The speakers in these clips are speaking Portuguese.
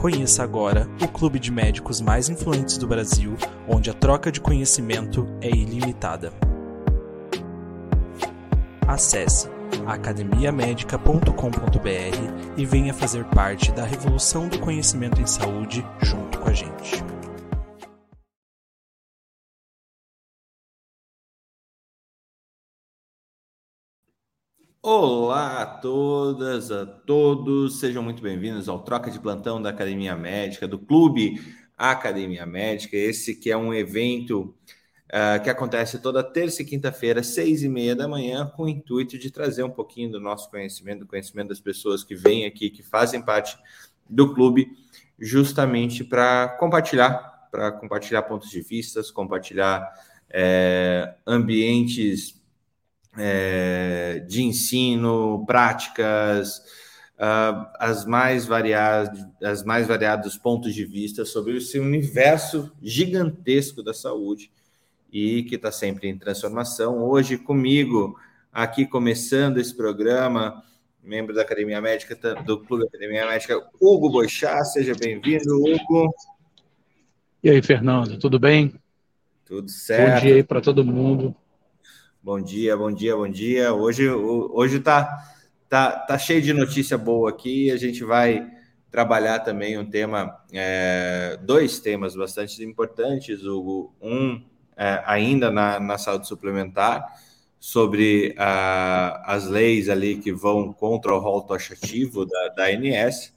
Conheça agora o clube de médicos mais influentes do Brasil, onde a troca de conhecimento é ilimitada. Acesse academiamedica.com.br e venha fazer parte da revolução do conhecimento em saúde junto com a gente. Olá a todas, a todos, sejam muito bem-vindos ao Troca de Plantão da Academia Médica, do Clube Academia Médica. Esse que é um evento uh, que acontece toda terça e quinta-feira, seis e meia da manhã, com o intuito de trazer um pouquinho do nosso conhecimento, do conhecimento das pessoas que vêm aqui, que fazem parte do clube, justamente para compartilhar, para compartilhar pontos de vistas, compartilhar é, ambientes é, de ensino, práticas, uh, as mais variadas, as mais variados pontos de vista sobre esse universo gigantesco da saúde e que está sempre em transformação. Hoje comigo, aqui começando esse programa, membro da Academia Médica, do Clube Academia Médica, Hugo Boixá, seja bem-vindo, Hugo. E aí, Fernando, tudo bem? Tudo certo. Bom dia aí para todo mundo. Bom dia, bom dia, bom dia. Hoje hoje tá, tá, tá cheio de notícia boa aqui. A gente vai trabalhar também um tema, é, dois temas bastante importantes. O, um é, ainda na, na saúde suplementar, sobre as leis ali que vão contra o rol taxativo da, da ANS,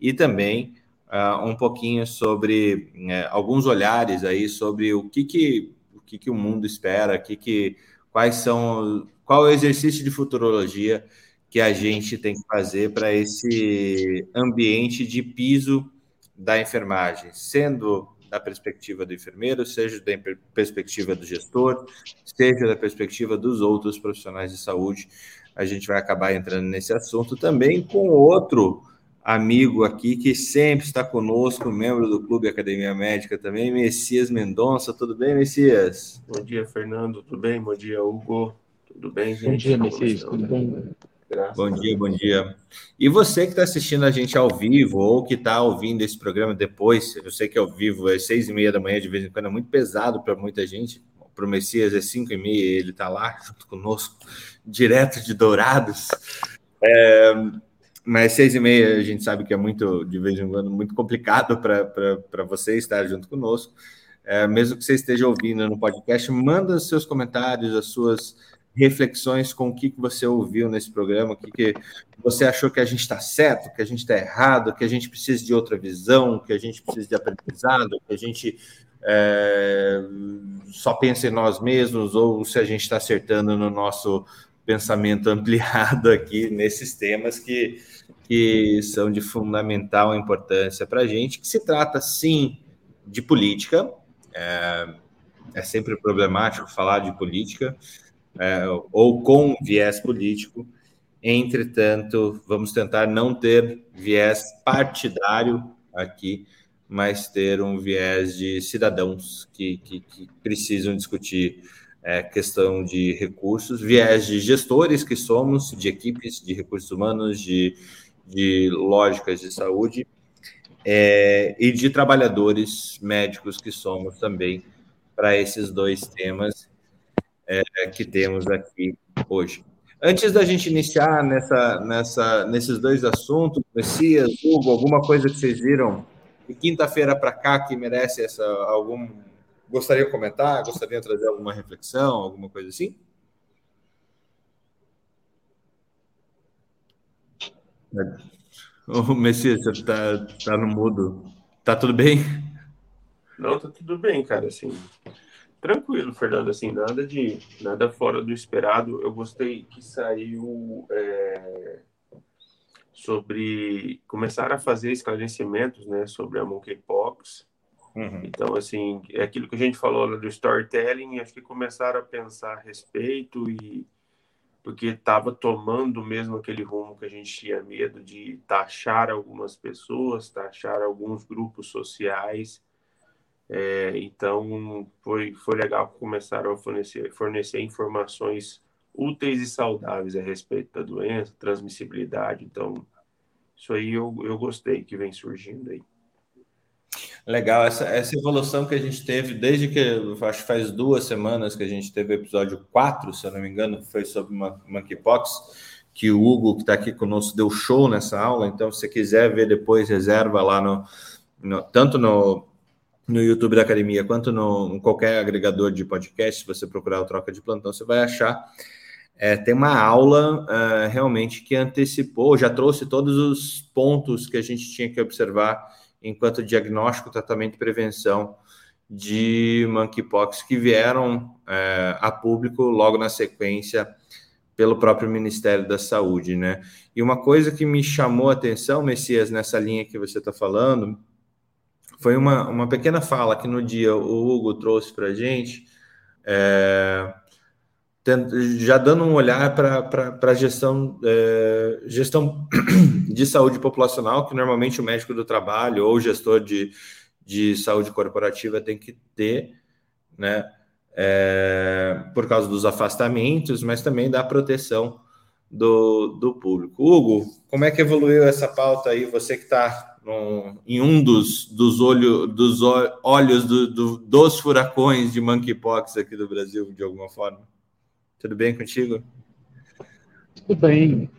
e também uh, um pouquinho sobre uh, alguns olhares aí sobre o que, que, o, que, que o mundo espera, que, que, quais são, qual é o exercício de futurologia que a gente tem que fazer para esse ambiente de piso da enfermagem, sendo da perspectiva do enfermeiro, seja da perspectiva do gestor, seja da perspectiva dos outros profissionais de saúde. A gente vai acabar entrando nesse assunto também com outro amigo aqui que sempre está conosco, membro do Clube Academia Médica também, Messias Mendonça. Tudo bem, Messias? Bom dia, Fernando. Tudo bem? Bom dia, Hugo. Tudo bem, gente? Bom dia, Messias. Tudo bom? Graças bom dia, bom dia. E você que está assistindo a gente ao vivo ou que está ouvindo esse programa depois, eu sei que é ao vivo é seis e meia da manhã, de vez em quando é muito pesado para muita gente. Para o Messias é cinco e meia, ele está lá junto conosco, direto de Dourados. É, mas seis e meia a gente sabe que é muito, de vez em quando, muito complicado para você estar junto conosco. É, mesmo que você esteja ouvindo no podcast, manda seus comentários, as suas reflexões com o que, que você ouviu nesse programa, o que, que você achou que a gente está certo, que a gente está errado, que a gente precisa de outra visão, que a gente precisa de aprendizado, que a gente é, só pensa em nós mesmos, ou se a gente está acertando no nosso pensamento ampliado aqui nesses temas que, que são de fundamental importância para a gente, que se trata sim de política, é, é sempre problemático falar de política, é, ou com viés político. Entretanto, vamos tentar não ter viés partidário aqui, mas ter um viés de cidadãos que, que, que precisam discutir é, questão de recursos, viés de gestores que somos, de equipes de recursos humanos, de, de lógicas de saúde, é, e de trabalhadores médicos que somos também para esses dois temas é, que temos aqui hoje. Antes da gente iniciar nessa, nessa, nesses dois assuntos, Messias, Hugo, alguma coisa que vocês viram de quinta-feira para cá que merece essa algum gostaria de comentar, gostaria de trazer alguma reflexão, alguma coisa assim? O Messias, você tá, tá no mudo. Tá tudo bem? Não, tá tudo bem, cara, assim. Tranquilo, Fernando, assim, nada de nada fora do esperado. Eu gostei que saiu é, sobre começar a fazer esclarecimentos, né, sobre a monkeypox. Uhum. Então, assim, é aquilo que a gente falou do storytelling, acho que começaram a pensar a respeito e porque estava tomando mesmo aquele rumo que a gente tinha medo de taxar algumas pessoas, taxar alguns grupos sociais. É, então, foi, foi legal que começaram a fornecer, fornecer informações úteis e saudáveis a respeito da doença, transmissibilidade. Então, isso aí eu, eu gostei que vem surgindo aí. Legal, essa, essa evolução que a gente teve desde que, acho que faz duas semanas que a gente teve o episódio 4, se eu não me engano, foi sobre Monkeypox, que o Hugo, que está aqui conosco, deu show nessa aula, então se você quiser ver depois, reserva lá no, no tanto no, no YouTube da Academia, quanto no, em qualquer agregador de podcast, se você procurar o Troca de Plantão, você vai achar. É, tem uma aula uh, realmente que antecipou, já trouxe todos os pontos que a gente tinha que observar enquanto diagnóstico, tratamento e prevenção de monkeypox que vieram é, a público logo na sequência pelo próprio Ministério da Saúde, né? E uma coisa que me chamou a atenção, Messias, nessa linha que você está falando, foi uma, uma pequena fala que no dia o Hugo trouxe para a gente, é, já dando um olhar para a gestão, é, gestão de saúde populacional, que normalmente o médico do trabalho ou o gestor de, de saúde corporativa tem que ter, né? É, por causa dos afastamentos, mas também da proteção do, do público. Hugo, como é que evoluiu essa pauta aí? Você que está em um dos, dos, olho, dos olhos do, do, dos furacões de monkeypox aqui do Brasil, de alguma forma. Tudo bem contigo? Tudo bem.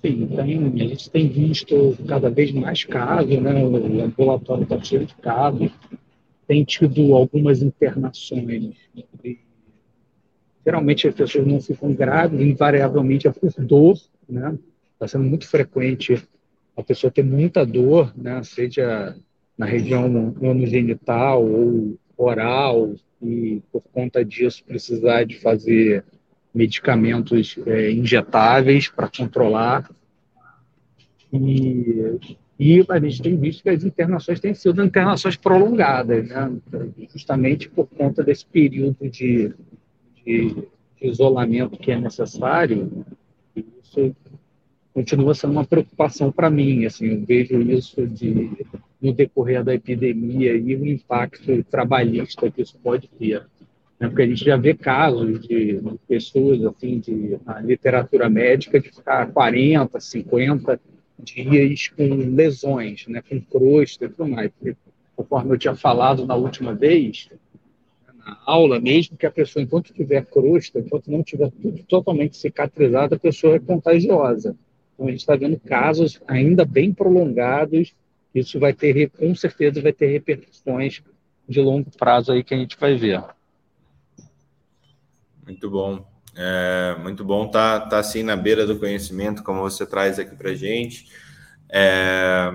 Sim, tem, a gente tem visto cada vez mais casos, né? O ambulatório está cheio de casos. Tem tido algumas internações. Geralmente as pessoas não ficam grávidas, invariavelmente é por dor, né? Está sendo muito frequente a pessoa ter muita dor, né? Seja na região anogenital ou oral, e por conta disso precisar de fazer medicamentos é, injetáveis para controlar. E, e a gente tem visto que as internações têm sido internações prolongadas, né? justamente por conta desse período de, de, de isolamento que é necessário. Isso continua sendo uma preocupação para mim. Assim, eu vejo isso de, no decorrer da epidemia e o impacto trabalhista que isso pode ter né? porque a gente já vê casos de, pessoas assim de literatura médica de ficar 40, 50 dias com lesões, né, com crosta e tudo mais. Porque, conforme eu tinha falado na última vez, na aula, mesmo que a pessoa, enquanto tiver crosta, enquanto não tiver tudo totalmente cicatrizado, a pessoa é contagiosa. Então, a gente está vendo casos ainda bem prolongados. Isso vai ter, com certeza, vai ter repercussões de longo prazo aí que a gente vai ver. Muito bom. É, muito bom tá, tá assim na beira do conhecimento, como você traz aqui para gente. É,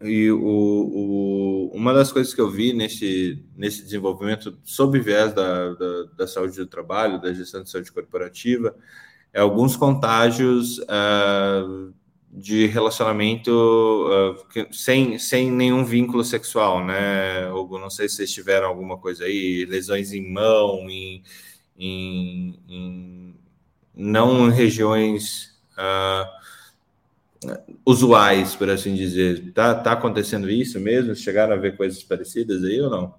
e o, o, uma das coisas que eu vi nesse, nesse desenvolvimento, sob viés da, da, da, saúde do trabalho, da gestão de saúde corporativa, é alguns contágios uh, de relacionamento uh, que, sem, sem nenhum vínculo sexual, né, Hugo? Não sei se vocês tiveram alguma coisa aí, lesões em mão, em em, em não regiões uh, usuais, por assim dizer. Tá, tá acontecendo isso mesmo? Chegaram a ver coisas parecidas aí ou não?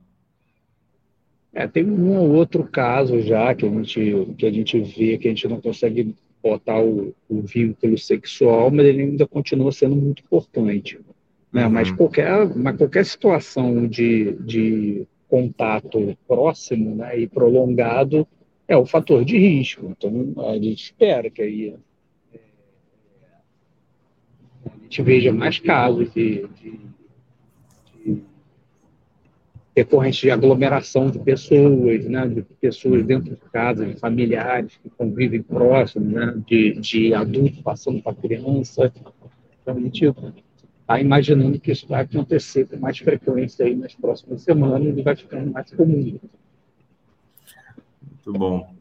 É, tem um ou outro caso já que a gente, que a gente vê que a gente não consegue botar o, o vínculo sexual, mas ele ainda continua sendo muito importante. Né? Uhum. Mas, qualquer, mas qualquer situação de, de contato próximo né, e prolongado é o fator de risco. Então, a gente espera que aí é, a gente veja mais casos de, de, de de aglomeração de pessoas, né, de pessoas dentro de casa, de familiares que convivem próximos, né, de, de adultos passando para criança. Então, a gente está imaginando que isso vai acontecer com mais frequência aí nas próximas semanas e vai ficando mais comum. Muito bom.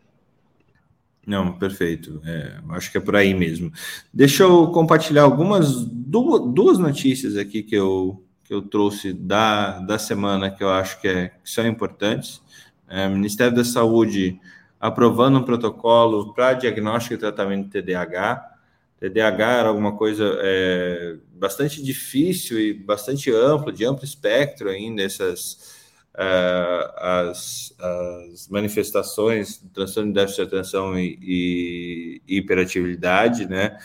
Não, perfeito. É, acho que é por aí mesmo. Deixa eu compartilhar algumas duas, notícias aqui que eu, que eu trouxe da, da semana que eu acho que, é, que são importantes. É, Ministério da Saúde aprovando um protocolo para diagnóstico e tratamento de TDAH. TDAH era alguma coisa é, bastante difícil e bastante amplo, de amplo espectro ainda, essas uh, as, as, manifestações do transtorno de déficit de atenção e, e, e hiperatividade, né?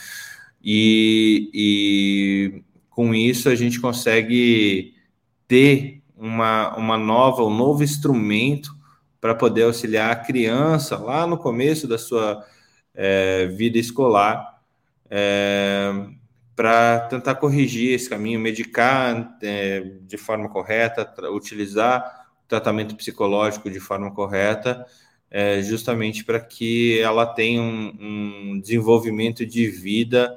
E, e, com isso a gente consegue ter uma, uma nova, um novo instrumento para poder auxiliar a criança lá no começo da sua é, vida escolar, é, para tentar corrigir esse caminho, medicar é, de forma correta, utilizar tratamento psicológico de forma correta, é, justamente para que ela tenha um, um desenvolvimento de vida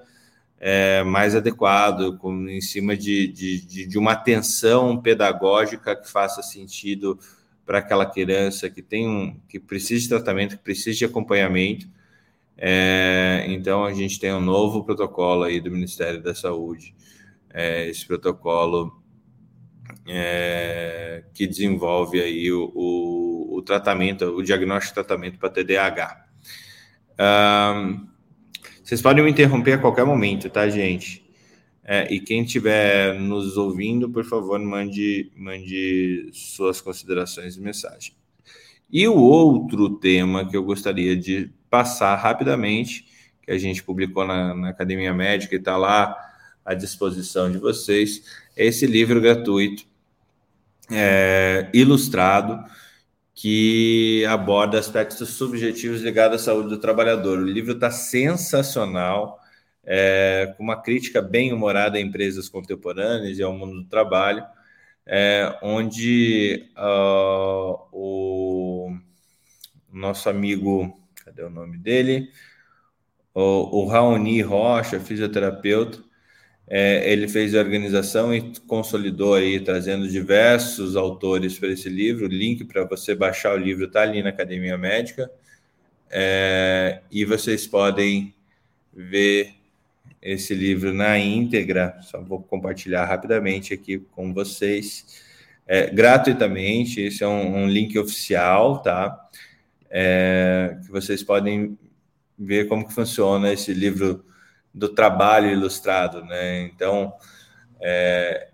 é, mais adequado, com, em cima de, de, de, uma atenção pedagógica que faça sentido para aquela criança que tem um, que precisa de tratamento, que precisa de acompanhamento. É, então a gente tem um novo protocolo aí do Ministério da Saúde. É, esse protocolo é, que desenvolve aí o, o, o, tratamento, o diagnóstico e tratamento para TDAH. Um, vocês podem me interromper a qualquer momento, tá, gente? É, e quem estiver nos ouvindo, por favor, mande, mande suas considerações e mensagem. E o outro tema que eu gostaria de passar rapidamente, que a gente publicou na, na Academia Médica e está lá à disposição de vocês, esse livro gratuito é, ilustrado que aborda aspectos subjetivos ligados à saúde do trabalhador. O livro está sensacional, é, com uma crítica bem humorada a empresas contemporâneas e ao mundo do trabalho, é, onde uh, o nosso amigo, cadê o nome dele? O, o Raoni Rocha, fisioterapeuta, é, ele fez a organização e consolidou aí, trazendo diversos autores para esse livro. O link para você baixar o livro está ali na Academia Médica. É, e vocês podem ver esse livro na íntegra. Só vou compartilhar rapidamente aqui com vocês. É, gratuitamente, esse é um, um link oficial, tá? É, que vocês podem ver como que funciona esse livro do trabalho ilustrado, né? Então, é,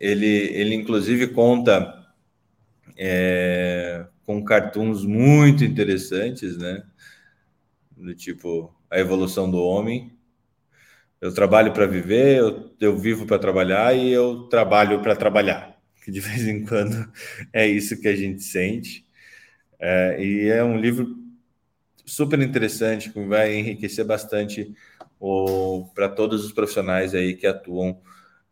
ele, ele inclusive conta é, com cartoons muito interessantes, né? Do tipo a evolução do homem. Eu trabalho para viver, eu, eu vivo para trabalhar e eu trabalho para trabalhar. Que de vez em quando é isso que a gente sente. É, e é um livro super interessante que vai enriquecer bastante para todos os profissionais aí que atuam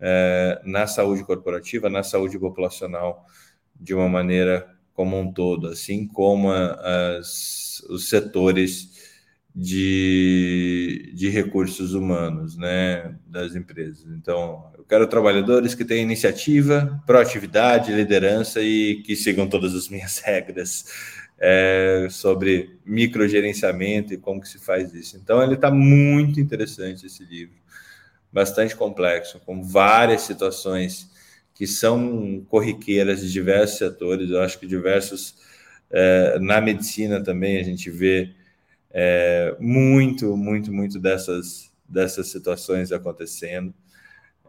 é, na saúde corporativa, na saúde populacional de uma maneira como um todo, assim como as, os setores de, de recursos humanos né, das empresas. Então, eu quero trabalhadores que tenham iniciativa, proatividade, liderança e que sigam todas as minhas regras é, sobre microgerenciamento e como que se faz isso. Então, ele está muito interessante esse livro, bastante complexo, com várias situações que são corriqueiras de diversos setores. Eu acho que diversos é, na medicina também a gente vê é, muito, muito, muito dessas dessas situações acontecendo.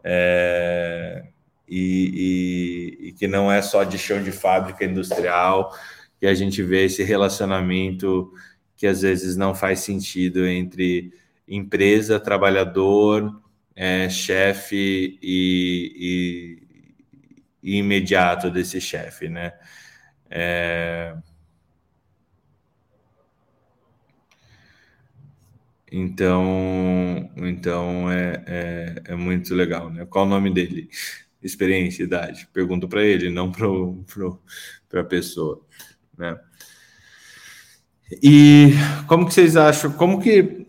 É, e, e, e, que não é só de chão de fábrica industrial, que a gente vê esse relacionamento que às vezes não faz sentido entre empresa, trabalhador, é, chefe e, e, e, imediato desse chefe, né? É... Então, então é, é, é, muito legal, né? Qual o nome dele? experiência e idade? Pergunto para ele, não para a pessoa, né? E como que vocês acham? Como que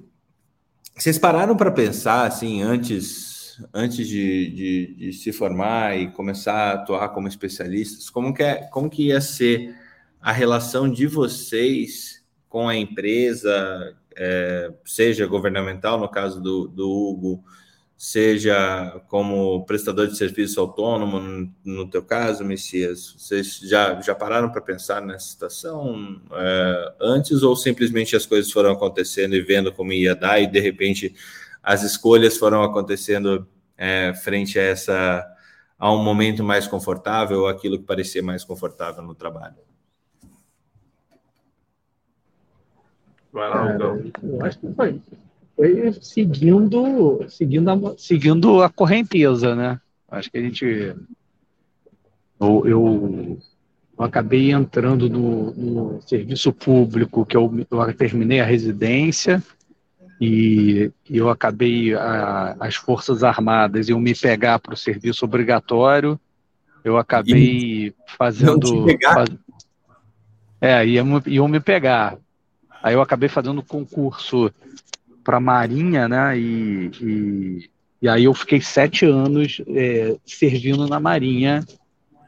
vocês pararam para pensar assim antes, antes de, de, de, se formar e começar a atuar como especialistas? Como que é, como que ia ser a relação de vocês com a empresa, é, seja governamental no caso do, do Hugo, seja como prestador de serviço autônomo, no, no teu caso, Messias, vocês já, já pararam para pensar nessa situação é, antes ou simplesmente as coisas foram acontecendo e vendo como ia dar e de repente as escolhas foram acontecendo é, frente a essa a um momento mais confortável ou aquilo que parecia mais confortável no trabalho? Vai lá, Eu acho que foi foi seguindo, seguindo, a, seguindo a correnteza, né? Acho que a gente. Eu, eu, eu acabei entrando no, no, serviço público, que eu, eu terminei a residência, e eu acabei a, as Forças Armadas iam me pegar para o serviço obrigatório. Eu acabei e fazendo. Faz, é, iam, iam me pegar. Aí eu acabei fazendo concurso para a Marinha, né? E, e, e, aí eu fiquei sete anos é, servindo na Marinha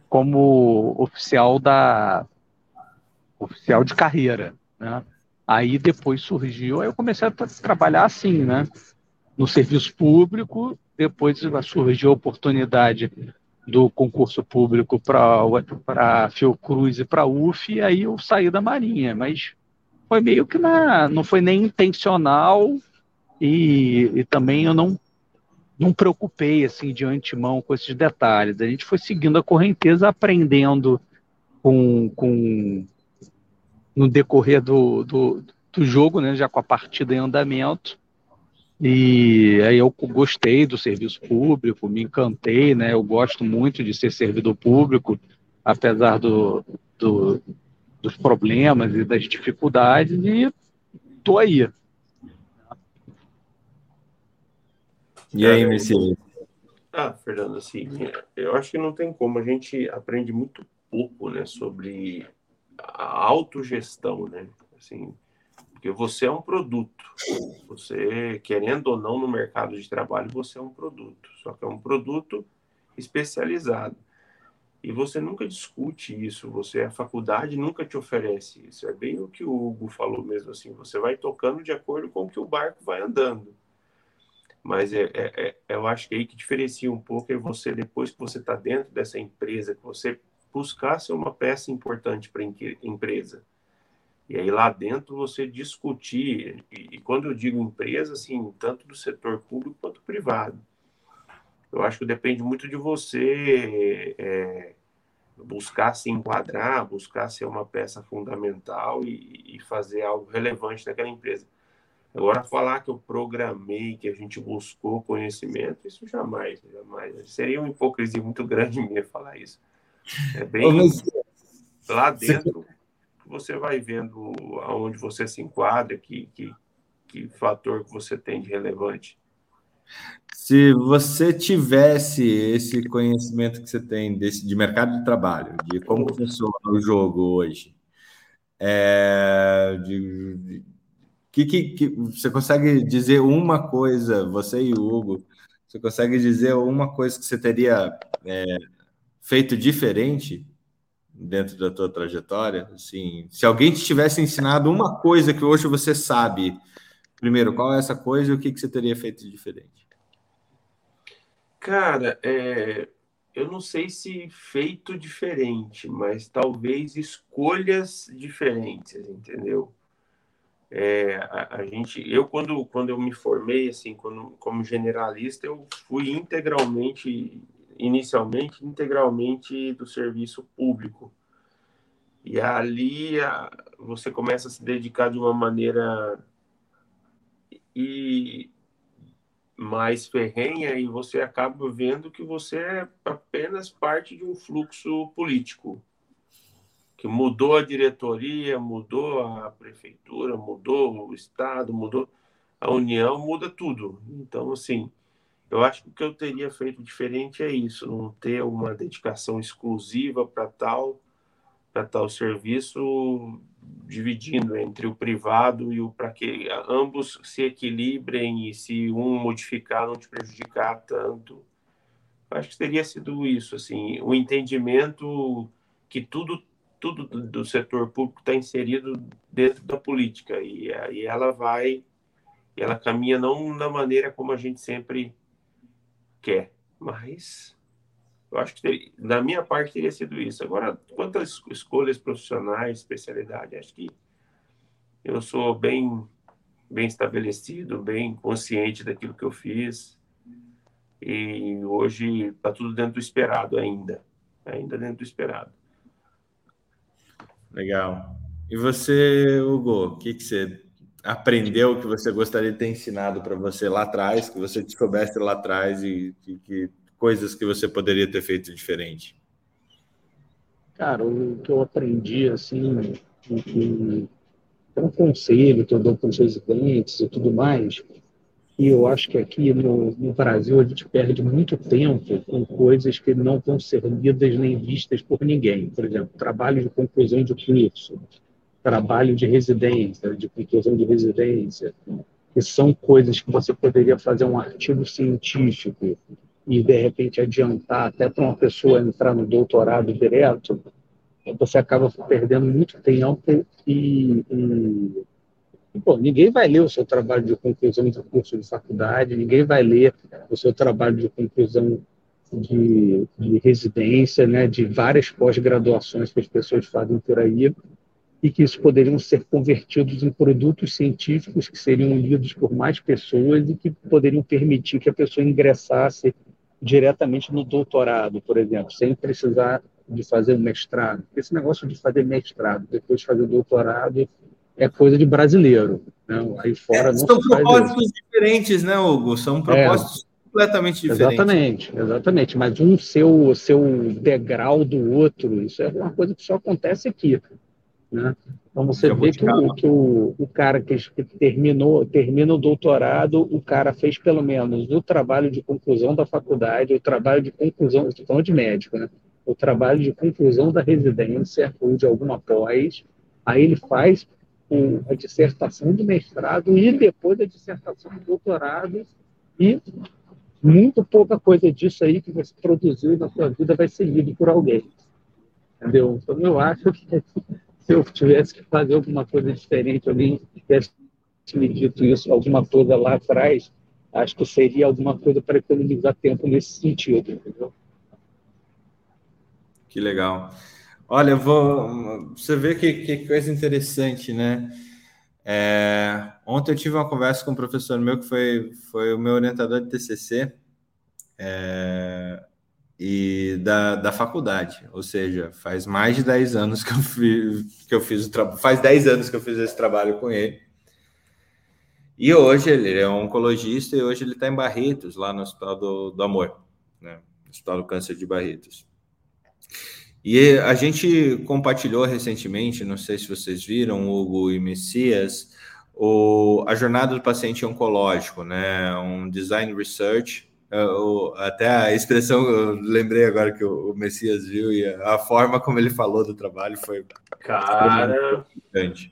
como oficial da oficial de carreira, né? Aí depois surgiu, aí eu comecei a trabalhar assim, né? No serviço público, depois surgiu a oportunidade do concurso público para Fiocruz e para UF, e aí eu saí da Marinha, mas foi meio que na, não foi nem intencional e, e também eu não não preocupei assim de antemão com esses detalhes. A gente foi seguindo a correnteza, aprendendo com, com no decorrer do, do, do jogo, né, já com a partida em andamento. E aí eu gostei do serviço público, me encantei, né? Eu gosto muito de ser servidor público, apesar do, do dos problemas e das dificuldades, e tô aí. E aí, Messias? Ah, Fernando, assim, eu acho que não tem como. A gente aprende muito pouco, né, sobre a autogestão, né? Assim, porque você é um produto. Você, querendo ou não, no mercado de trabalho, você é um produto. Só que é um produto especializado. E você nunca discute isso, você a faculdade nunca te oferece isso. É bem o que o Hugo falou mesmo assim, você vai tocando de acordo com o que o barco vai andando. Mas é, é, é eu acho que aí que diferencia um pouco é você, depois que você está dentro dessa empresa, que você buscar ser uma peça importante para a empresa. E aí lá dentro você discutir, e, e quando eu digo empresa, assim, tanto do setor público quanto privado eu acho que depende muito de você é, buscar se enquadrar, buscar ser uma peça fundamental e, e, fazer algo relevante naquela empresa. Agora, falar que eu programei, que a gente buscou conhecimento, isso jamais, jamais. Seria uma hipocrisia muito grande minha falar isso. É bem lá dentro que você vai vendo aonde você se enquadra, que, que, que fator que você tem de relevante. Se você tivesse esse conhecimento que você tem desse, de mercado de trabalho, de como funciona o jogo hoje, é, de, de, que, que, você consegue dizer uma coisa, você e o Hugo, você consegue dizer uma coisa que você teria é, feito diferente dentro da tua trajetória? Assim, se alguém te tivesse ensinado uma coisa que hoje você sabe, primeiro, qual é essa coisa e o que, que você teria feito diferente? Cara, é, eu não sei se feito diferente, mas talvez escolhas diferentes, entendeu? É, a, a, gente, eu quando, quando eu me formei assim, quando, como generalista, eu fui integralmente, inicialmente integralmente do serviço público. E ali a, você começa a se dedicar de uma maneira e mais ferrenha e você acaba vendo que você é apenas parte de um fluxo político que mudou a diretoria, mudou a prefeitura, mudou o estado, mudou a união, muda tudo. Então assim, Eu acho que o que eu teria feito diferente é isso, não ter uma dedicação exclusiva para tal para tal serviço, dividindo entre o privado e o para que ambos se equilibrem e se um modificar não te prejudicar tanto. Acho que teria sido isso, assim, o entendimento que tudo tudo do setor público está inserido dentro da política e aí ela vai ela caminha não da maneira como a gente sempre quer, mas eu acho que teria, da minha parte teria sido isso. Agora, quanto às escolhas profissionais, especialidade, acho que eu sou bem bem estabelecido, bem consciente daquilo que eu fiz e hoje está tudo dentro do esperado ainda, ainda dentro do esperado. Legal. E você, Hugo, o que, que você aprendeu que você gostaria de ter ensinado para você lá atrás, que você soubesse lá atrás e que, coisas que você poderia ter feito diferente? Cara, o que eu aprendi, assim, é um conselho que eu dou para os residentes e tudo mais, e eu acho que aqui no, no, Brasil a gente perde muito tempo com coisas que não vão ser lidas nem vistas por ninguém. Por exemplo, trabalho de conclusão de curso, trabalho de residência, de conclusão de residência, que são coisas que você poderia fazer um artigo científico e, de repente, adiantar até para uma pessoa entrar no doutorado direto, você acaba perdendo muito tempo e, e Pô, ninguém vai ler o seu trabalho de conclusão de curso de faculdade, ninguém vai ler o seu trabalho de conclusão de, de residência, né, de várias pós-graduações que as pessoas fazem por aí, e que isso poderiam ser convertidos em produtos científicos que seriam lidos por mais pessoas e que poderiam permitir que a pessoa ingressasse diretamente no doutorado, por exemplo, sem precisar de fazer um mestrado. Esse negócio de fazer mestrado, depois fazer doutorado, é coisa de brasileiro. Né? Aí fora é, não São propósitos diferentes, né, Hugo? São propósitos é, completamente diferentes. Exatamente, exatamente. Mas um seu, seu degrau do outro, isso é uma coisa que só acontece aqui. Né? Então você vê que, o, que o, o cara que, que, terminou termina o doutorado, o cara fez pelo menos o trabalho de conclusão da faculdade, o trabalho de conclusão, estou falando de médico, né? o trabalho de conclusão da residência ou de alguma pós, aí ele faz o, a dissertação do mestrado e depois a dissertação do doutorado e muito pouca coisa disso aí que você produziu na sua vida vai ser lido por alguém. Entendeu? Então eu acho que se eu tivesse que fazer alguma coisa diferente, alguém tivesse me dito isso, alguma coisa lá atrás, acho que seria alguma coisa para economizar tempo nesse sentido, entendeu? Que legal. Olha, vou. Você vê que, que coisa interessante, né? É... Ontem eu tive uma conversa com um professor meu que foi, foi o meu orientador de TCC. É e da, da faculdade, ou seja, faz mais de 10 anos que eu fiz, que eu fiz o trabalho, faz 10 anos que eu fiz esse trabalho com ele. E hoje ele é um oncologista e hoje ele está em Barretos, lá no Hospital do, do Amor, né? Hospital do Câncer de Barretos. E a gente compartilhou recentemente, não sei se vocês viram, Hugo e Messias, o, a jornada do paciente oncológico, né? Um design research até a expressão, eu lembrei agora que o, Messias viu e a, forma como ele falou do trabalho foi cara importante.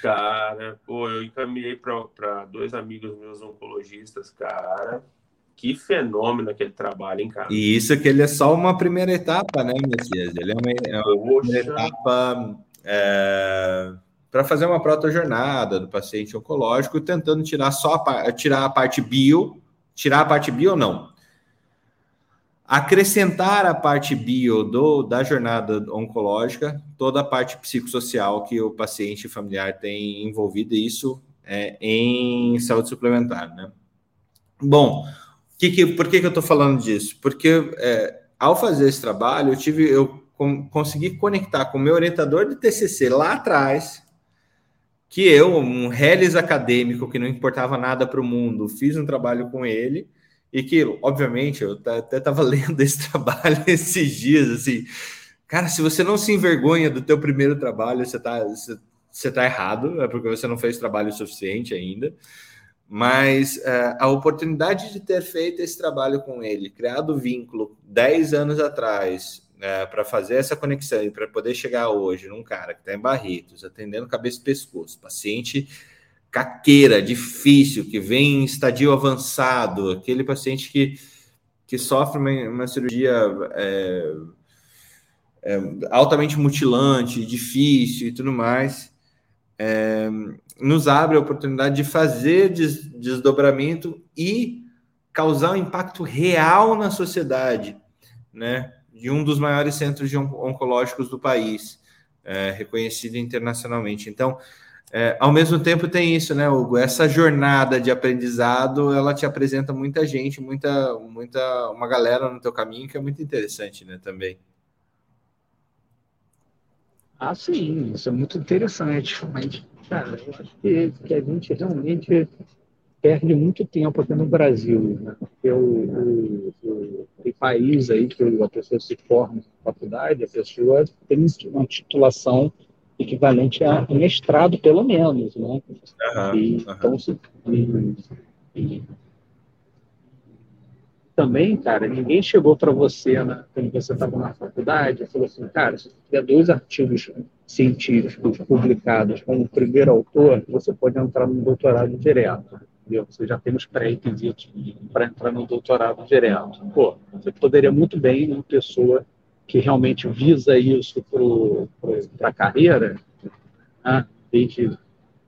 Cara, pô, eu encaminhei para dois amigos meus oncologistas, cara. Que fenômeno aquele trabalho, hein, cara? E isso que ele é só uma primeira etapa, né, Messias? Ele é uma, é uma primeira etapa é, para fazer uma protojornada do paciente oncológico, tentando tirar só a, tirar a parte bio tirar a parte bio ou não. Acrescentar a parte bio do, da jornada oncológica, toda a parte psicossocial que o paciente familiar tem envolvido, isso é, em saúde suplementar, né? Bom, que que, por que, que eu estou falando disso? Porque é, ao fazer esse trabalho, eu tive, eu consegui conectar com o meu orientador de TCC lá atrás, que eu, um reles acadêmico que não importava nada para o mundo, fiz um trabalho com ele e que, obviamente, eu até estava lendo esse trabalho esses dias, assim, cara, se você não se envergonha do teu primeiro trabalho, você está você, você tá errado, é porque você não fez trabalho suficiente ainda. Mas uh, a oportunidade de ter feito esse trabalho com ele, criado vínculo 10 anos atrás, uh, é, para fazer essa conexão e para poder chegar hoje num cara que está em Barritos, atendendo cabeça e pescoço, paciente caqueira, difícil, que vem em estadio avançado, aquele paciente que, que sofre uma, uma cirurgia é, é, altamente mutilante, difícil e tudo mais. É, nos abre a oportunidade de fazer des desdobramento e causar um impacto real na sociedade, né? De um dos maiores centros oncológicos do país, é, reconhecido internacionalmente. Então, é, ao mesmo tempo tem isso, né, Hugo? Essa jornada de aprendizado, ela te apresenta muita gente, muita, muita, uma galera no teu caminho que é muito interessante, né, também. Ah, sim, isso é muito interessante, mas Cara, eu acho que, que a gente realmente perde muito tempo aqui no Brasil, né? Porque o, o, o, o país aí que a pessoa se forma na faculdade, a pessoa tem uma titulação equivalente a mestrado, pelo menos, né? Uhum, e, uhum. Então, se, e, também, cara, ninguém chegou para você, né, quando você estava na faculdade, e falou assim, cara, se você tiver dois artigos científicos publicados como primeiro autor, você pode entrar no doutorado direto. Entendeu? Você já tem os pré-requisitos para entrar no doutorado direto. Pô, você poderia muito bem, uma pessoa que realmente visa isso para a carreira, né, desde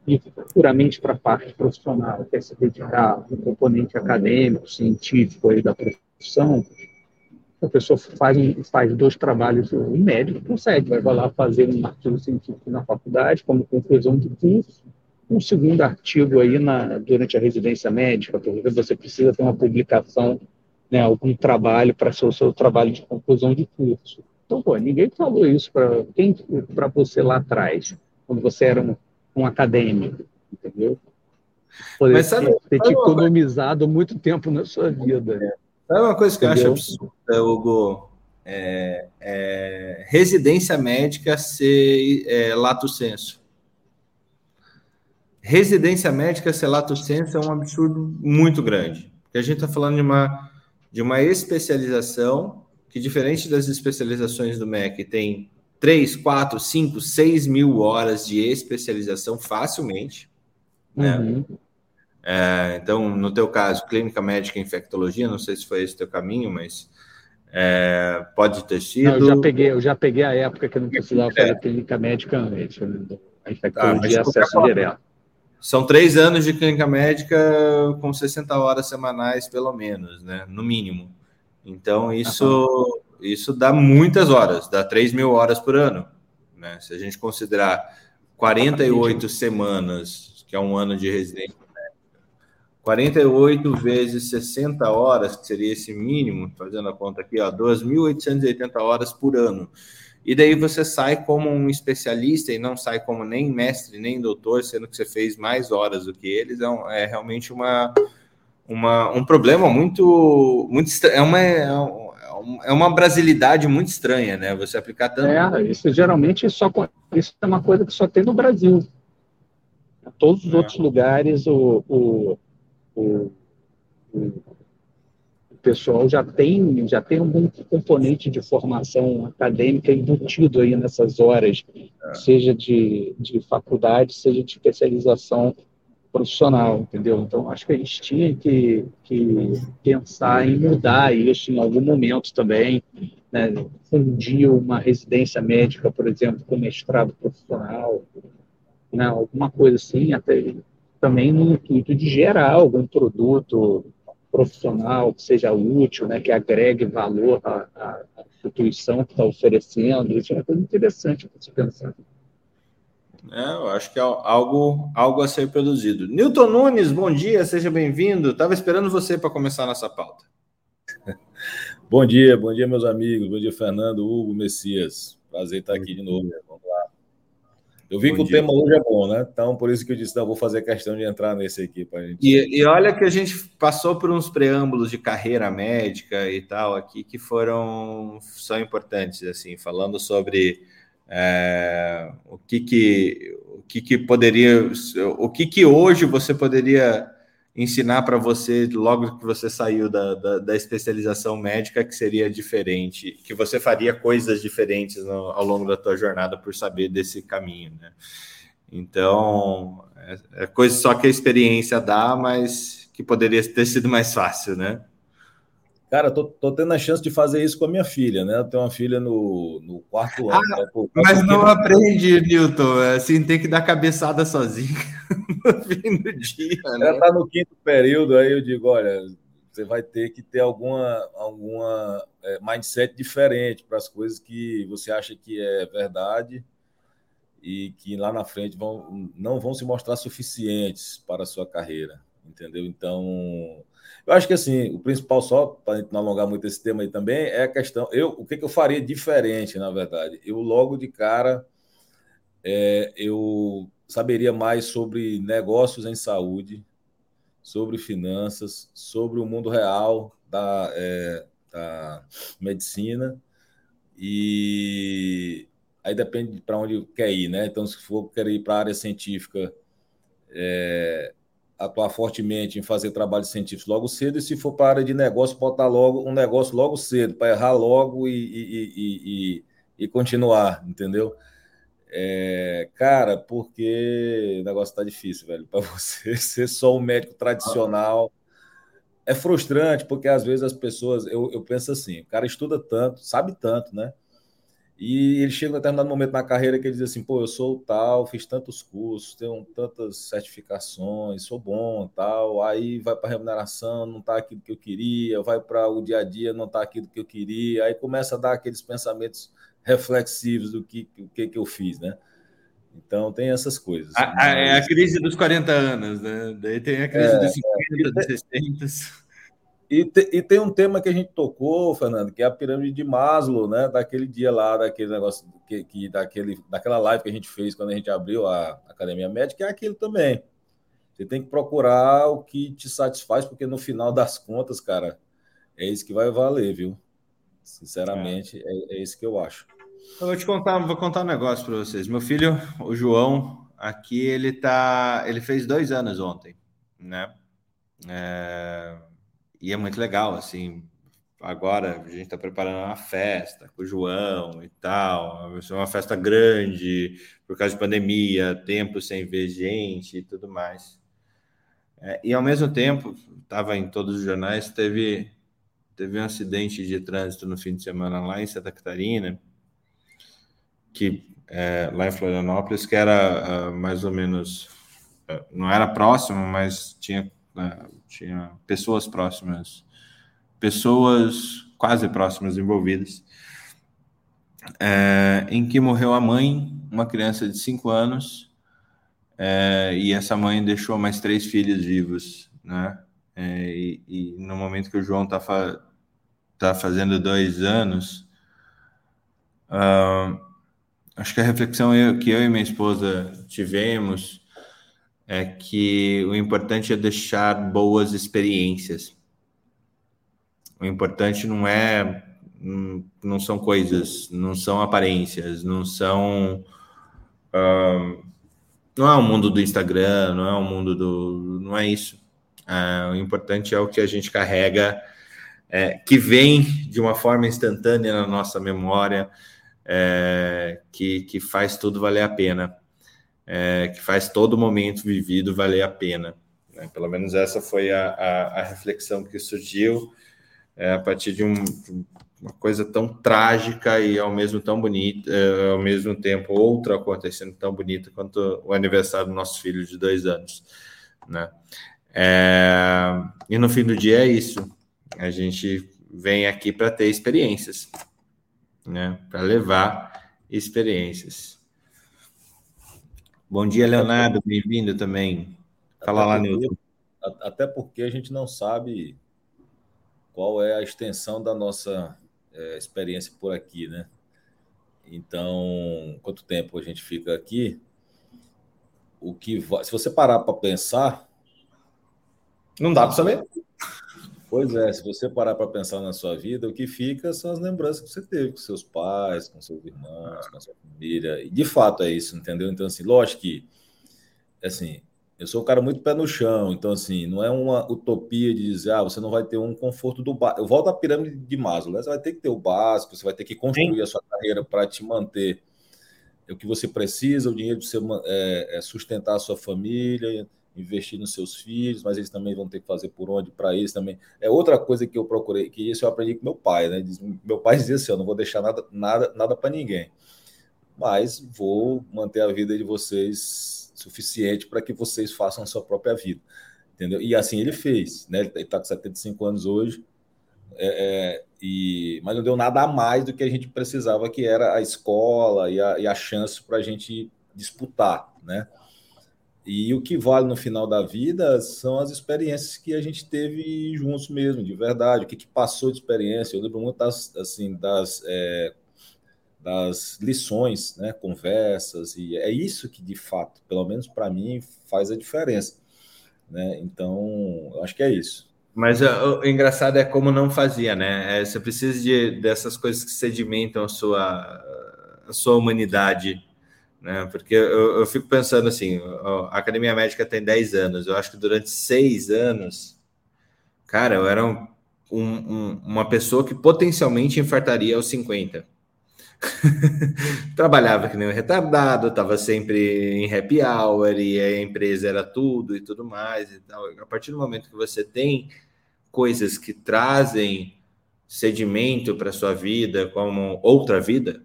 ir puramente para a parte profissional, quer se dedicar a um componente acadêmico, científico aí da profissão, a pessoa faz, faz dois trabalhos, um médico consegue, vai lá fazer um artigo científico na faculdade, como conclusão de curso, um segundo artigo aí na, durante a residência médica, porque você precisa ter uma publicação, né, algum trabalho para ser o seu trabalho de conclusão de curso. Então, pô, ninguém falou isso para quem para você lá atrás, quando você era um, um acadêmico, entendeu? Poder Mas sabe, ter, te economizado muito tempo na sua vida. É. Sabe uma coisa que Entendeu? eu acho absurda, Hugo? É, é, residência médica ser é, lato senso. Residência médica ser lato senso é um absurdo muito grande. Porque a gente está falando de uma, de uma especialização que, diferente das especializações do MEC, tem 3, 4, 5, 6 mil horas de especialização facilmente. Né? Uhum. É, então, no teu caso, clínica médica e infectologia, não sei se foi esse teu caminho, mas é, pode ter sido. Não, eu já peguei, eu já peguei a época que eu não precisava é. fazer clínica médica antes. A infectologia ah, acesso direto. São três anos de clínica médica com 60 horas semanais, pelo menos, né? No mínimo. Então, isso, isso dá muitas horas, dá 3 mil horas por ano. Né? Se a gente considerar 48 semanas, que é um ano de residência 48 vezes 60 horas, que seria esse mínimo, fazendo a conta aqui, ó, 2.880 horas por ano. E daí você sai como um especialista e não sai como nem mestre, nem doutor, sendo que você fez mais horas do que eles. É, um, é realmente uma, uma, um problema muito, muito é uma, é, é uma brasilidade muito estranha, né? Você aplicar tanto. É, isso geralmente só isso é uma coisa que só tem no Brasil. Em todos os é. outros lugares, o, o o, o, pessoal já tem, já tem algum componente de formação acadêmica embutido aí nessas horas, é. seja de, de faculdade, seja de especialização profissional, entendeu? Então, acho que a gente tinha que, que pensar em mudar isso em algum momento também, né? fundir uma residência médica, por exemplo, com mestrado profissional, né? alguma coisa assim, até também no intuito de gerar algum produto profissional que seja útil, né, que agregue valor à, à instituição que está oferecendo. Isso é uma coisa interessante para se pensar. É, eu acho que é algo, algo a ser produzido. Newton Nunes, bom dia, seja bem-vindo. Estava esperando você para começar a nossa pauta. bom dia, bom dia, meus amigos. Bom dia, Fernando, Hugo, Messias. Prazer estar aqui de novo. Vamos lá. Eu vi Bom que dia. o tema hoje é bom, né? Então, por isso que eu disse, não, vou fazer questão de entrar nesse aqui para gente. E, e, olha que a gente passou por uns preâmbulos de carreira médica e tal aqui que foram são importantes, assim, falando sobre é, o que que o que, que poderia, o que que hoje você poderia ensinar para você, logo que você saiu da, da, da, especialização médica, que seria diferente, que você faria coisas diferentes no, ao longo da tua jornada por saber desse caminho, né? Então, é, é coisa só que a experiência dá, mas que poderia ter sido mais fácil, né? Cara, tô, tô tendo a chance de fazer isso com a minha filha, né? Eu tenho uma filha no, no quarto ano. Ah, né? Pô, mas não aprende, Newton. Assim, tem que dar cabeçada sozinho no fim do dia. Né? Ela tá no quinto período, aí eu digo, olha, você vai ter que ter alguma, alguma é, mindset diferente para as coisas que você acha que é verdade e que lá na frente vão, não vão se mostrar suficientes para a sua carreira, entendeu? Então, eu acho que assim, o principal só para não alongar muito esse tema aí também é a questão, eu, o que, que eu faria diferente, na verdade? Eu logo de cara é, eu saberia mais sobre negócios em saúde, sobre finanças, sobre o mundo real da, é, da medicina e aí depende para onde quer ir, né? Então, se for querer ir para a área científica, é, atuar fortemente em fazer trabalhos científicos logo cedo, e se for para área de negócio, botar logo um negócio logo cedo, para errar logo e, e, e, e continuar, entendeu? É, cara, porque o negócio está difícil, velho. Para você ser só um médico tradicional. É frustrante, porque às vezes as pessoas. Eu, eu penso assim: o cara estuda tanto, sabe tanto, né? E ele chega em determinado momento na carreira que ele diz assim: pô, eu sou tal, fiz tantos cursos, tenho tantas certificações, sou bom, tal. Aí vai para a remuneração, não está aquilo que eu queria, vai para o dia a dia, não está aquilo que eu queria. Aí começa a dar aqueles pensamentos reflexivos do que, o que, que eu fiz, né? Então tem essas coisas. A, mas... É a crise dos 40 anos, né? Daí tem a crise é, dos 50, é, dos 60. E, te, e, tem um tema que a gente tocou, Fernando, que é a pirâmide de Maslow, né? Daquele dia lá, daquele negócio, que, que, daquele, daquela live que a gente fez quando a gente abriu a Academia Médica, é aquilo também. Você tem que procurar o que te satisfaz, porque no final das contas, cara, é isso que vai valer, viu? Sinceramente, é, é, é isso que eu acho. Eu vou te contar, vou contar um negócio para vocês. Meu filho, o João, aqui ele tá, ele fez dois anos ontem, né? É e é muito legal, assim. Agora a gente está preparando uma festa com o João e tal. Vai ser uma festa grande por causa de pandemia, tempo sem ver gente e tudo mais. É, e ao mesmo tempo, estava em todos os jornais, teve, teve um acidente de trânsito no fim de semana lá em Santa Catarina, que é, lá em Florianópolis, que era uh, mais ou menos, uh, não era próximo, mas tinha né? Tinha pessoas próximas, pessoas quase próximas envolvidas, é, em que morreu a mãe, uma criança de 5 anos, é, e essa mãe deixou mais três filhos vivos, né? É, e, e, no momento que o João está fa tá fazendo dois anos, uh, acho que a reflexão eu, que eu e minha esposa tivemos é que o importante é deixar boas experiências. O importante não é não são coisas, não são aparências, não são uh, não é o mundo do Instagram, não é o mundo do não é isso. Uh, o importante é o que a gente carrega, é, que vem de uma forma instantânea na nossa memória, é, que, que faz tudo valer a pena é, que faz todo momento vivido valer a pena. Né? Pelo menos essa foi a, a, a reflexão que surgiu é, a partir de, um, uma coisa tão trágica e ao mesmo tão bonita, é, ao mesmo tempo outra acontecendo tão bonita quanto o aniversário do nosso filho de dois anos, né? É, e no fim do dia é isso. A gente vem aqui para ter experiências, né? Para levar experiências. Bom dia, Leonardo. Bem-vindo também. Fala lá, Nilton. Até porque a gente não sabe qual é a extensão da nossa é, experiência por aqui, né? Então, quanto tempo a gente fica aqui? O que vai... se você parar para pensar, não dá para saber. Pois é, se você parar para pensar na sua vida, o que fica são as lembranças que você teve com seus pais, com seus irmãos, com a sua família. E de fato é isso, entendeu? Então, assim, lógico que, assim, eu sou um cara muito pé no chão, então assim, não é uma utopia de dizer, ah, você não vai ter um conforto do básico. Eu volto à pirâmide de Maslow, né? Você vai ter que ter o básico, você vai ter que construir Sim. a sua carreira para te manter o que você precisa, o dinheiro para você é, sustentar a sua família, investir nos seus filhos, mas eles também vão ter que fazer por onde para eles também. É outra coisa que eu procurei, que isso eu aprendi com meu pai, né? Meu pai dizia assim: eu não vou deixar nada, nada, nada para ninguém, mas vou manter a vida de vocês suficiente para que vocês façam a sua própria vida, entendeu? E assim ele fez, né? Ele está com 75 anos hoje, é, é, e, mas não deu nada a mais do que a gente precisava, que era a escola e a, e a chance para a gente disputar, né? E o que vale no final da vida são as experiências que a gente teve juntos mesmo, de verdade, o que, que passou de experiência. Eu lembro muito das, assim, das, é, das lições, né, conversas, e é isso que, de fato, pelo menos para mim, faz a diferença. Né? Então, acho que é isso. Mas o, o engraçado é como não fazia, né? É, você precisa de, dessas coisas que sedimentam a sua, a sua humanidade né? Porque eu, eu fico pensando assim, a Academia Médica tem 10 anos, eu acho que durante seis anos, cara, eu era um, um, uma pessoa que potencialmente infartaria aos 50. Trabalhava que nem um retardado, estava sempre em happy hour e a empresa era tudo e tudo mais e tal. A partir do momento que você tem coisas que trazem sedimento para sua vida, como outra vida,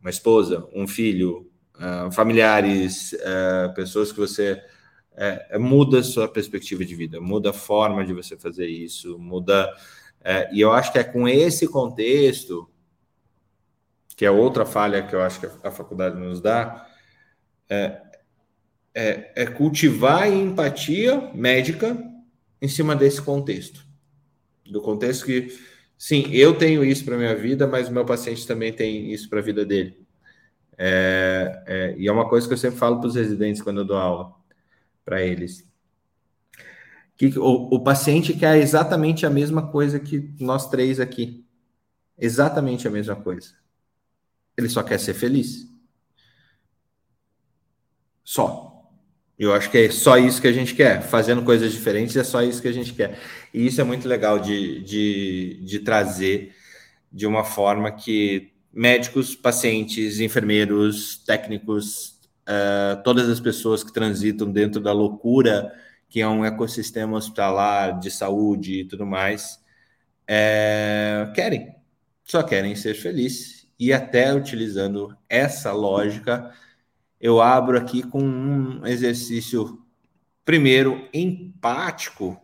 uma esposa, um filho, uh, familiares, uh, pessoas que você uh, muda a sua perspectiva de vida, muda a forma de você fazer isso, muda. e eu acho que é com esse contexto, que é outra falha que eu acho que a faculdade nos dá, é, é, é cultivar empatia médica em cima desse contexto. Do contexto que, sim, eu tenho isso para minha vida, mas o meu paciente também tem isso para a vida dele. É, é, e é uma coisa que eu sempre falo para os residentes quando eu dou aula para eles. Que o, o paciente quer exatamente a mesma coisa que nós três aqui. Exatamente a mesma coisa. Ele só quer ser feliz. Só. Eu acho que é só isso que a gente quer. Fazendo coisas diferentes é só isso que a gente quer. E isso é muito legal de, de, de trazer de uma forma que médicos, pacientes, enfermeiros, técnicos, uh, todas as pessoas que transitam dentro da loucura que é um ecossistema hospitalar de saúde e tudo mais, é, querem, só querem ser felizes. E até utilizando essa lógica, eu abro aqui com um exercício, primeiro, empático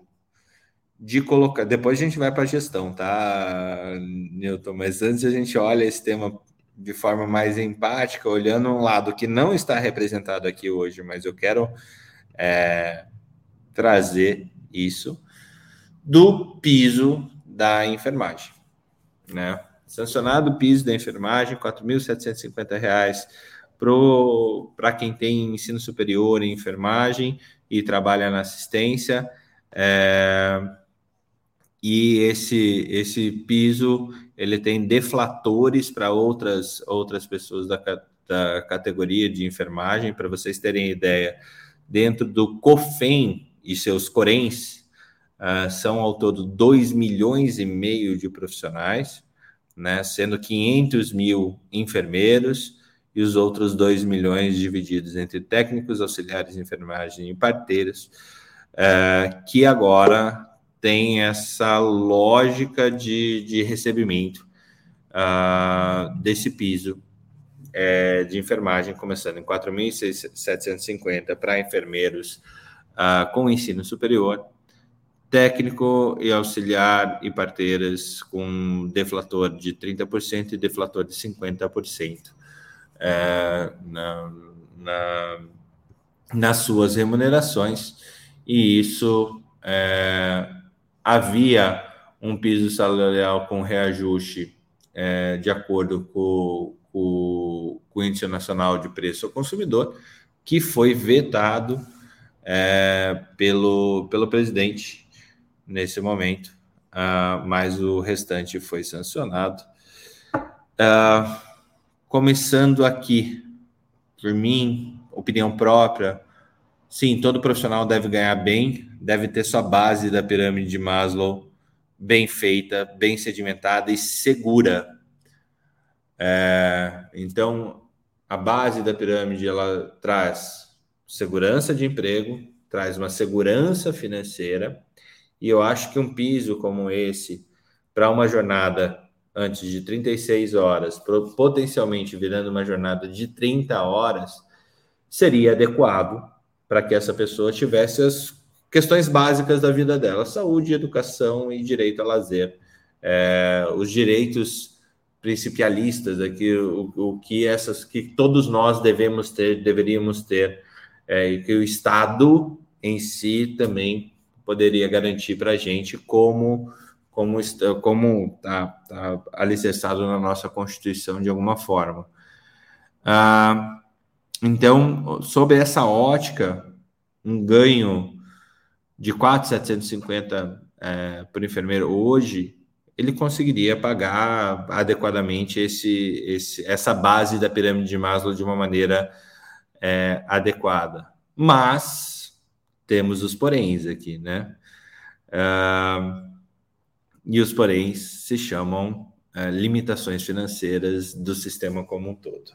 de colocar. Depois a gente vai para a gestão, tá, Newton? Mas antes a gente olha esse tema de forma mais empática, olhando um lado que não está representado aqui hoje, mas eu quero é, trazer isso do piso da enfermagem, né? Sancionado o piso da enfermagem, R$ 4.750 para quem tem ensino superior em enfermagem e trabalha na assistência. É, e esse esse piso ele tem deflatores para outras outras pessoas da, da categoria de enfermagem. Para vocês terem ideia dentro do COFEM e seus CORENs uh, são ao todo 2 milhões e meio de profissionais né? Sendo 500 mil enfermeiros e os outros 2 milhões divididos entre técnicos auxiliares de enfermagem e parteiras uh, que agora tem essa lógica de, de recebimento uh, desse piso é, de enfermagem, começando em 4.750 para enfermeiros uh, com ensino superior, técnico e auxiliar e parteiras com deflator de 30% e deflator de 50% é, na, na, nas suas remunerações, e isso é, havia um piso salarial com reajuste é, de acordo com, com, com, o Índice Nacional de Preço ao Consumidor, que foi vetado é, pelo, pelo presidente nesse momento, uh, mas o restante foi sancionado. Uh, começando aqui, por mim, opinião própria, sim, todo profissional deve ganhar bem, deve ter sua base da pirâmide de Maslow bem feita, bem sedimentada e segura. É, então, a base da pirâmide ela traz segurança de emprego, traz uma segurança financeira, e eu acho que um piso como esse, para uma jornada antes de 36 horas, potencialmente virando uma jornada de 30 horas, seria adequado para que essa pessoa tivesse as questões básicas da vida dela: saúde, educação e direito a lazer. É, os direitos principialistas aqui, o, o, que essas que todos nós devemos ter, deveríamos ter, é, e que o Estado em si também poderia garantir para a gente como como como está tá alicerçado na nossa Constituição de alguma forma. Ah, então, sob essa ótica, um ganho de 4,750 é, por enfermeiro hoje, ele conseguiria pagar adequadamente esse, esse, essa base da pirâmide de Maslow de uma maneira é, adequada. Mas temos os poréns aqui, né? Uh, e os poréns se chamam uh, limitações financeiras do sistema como um todo,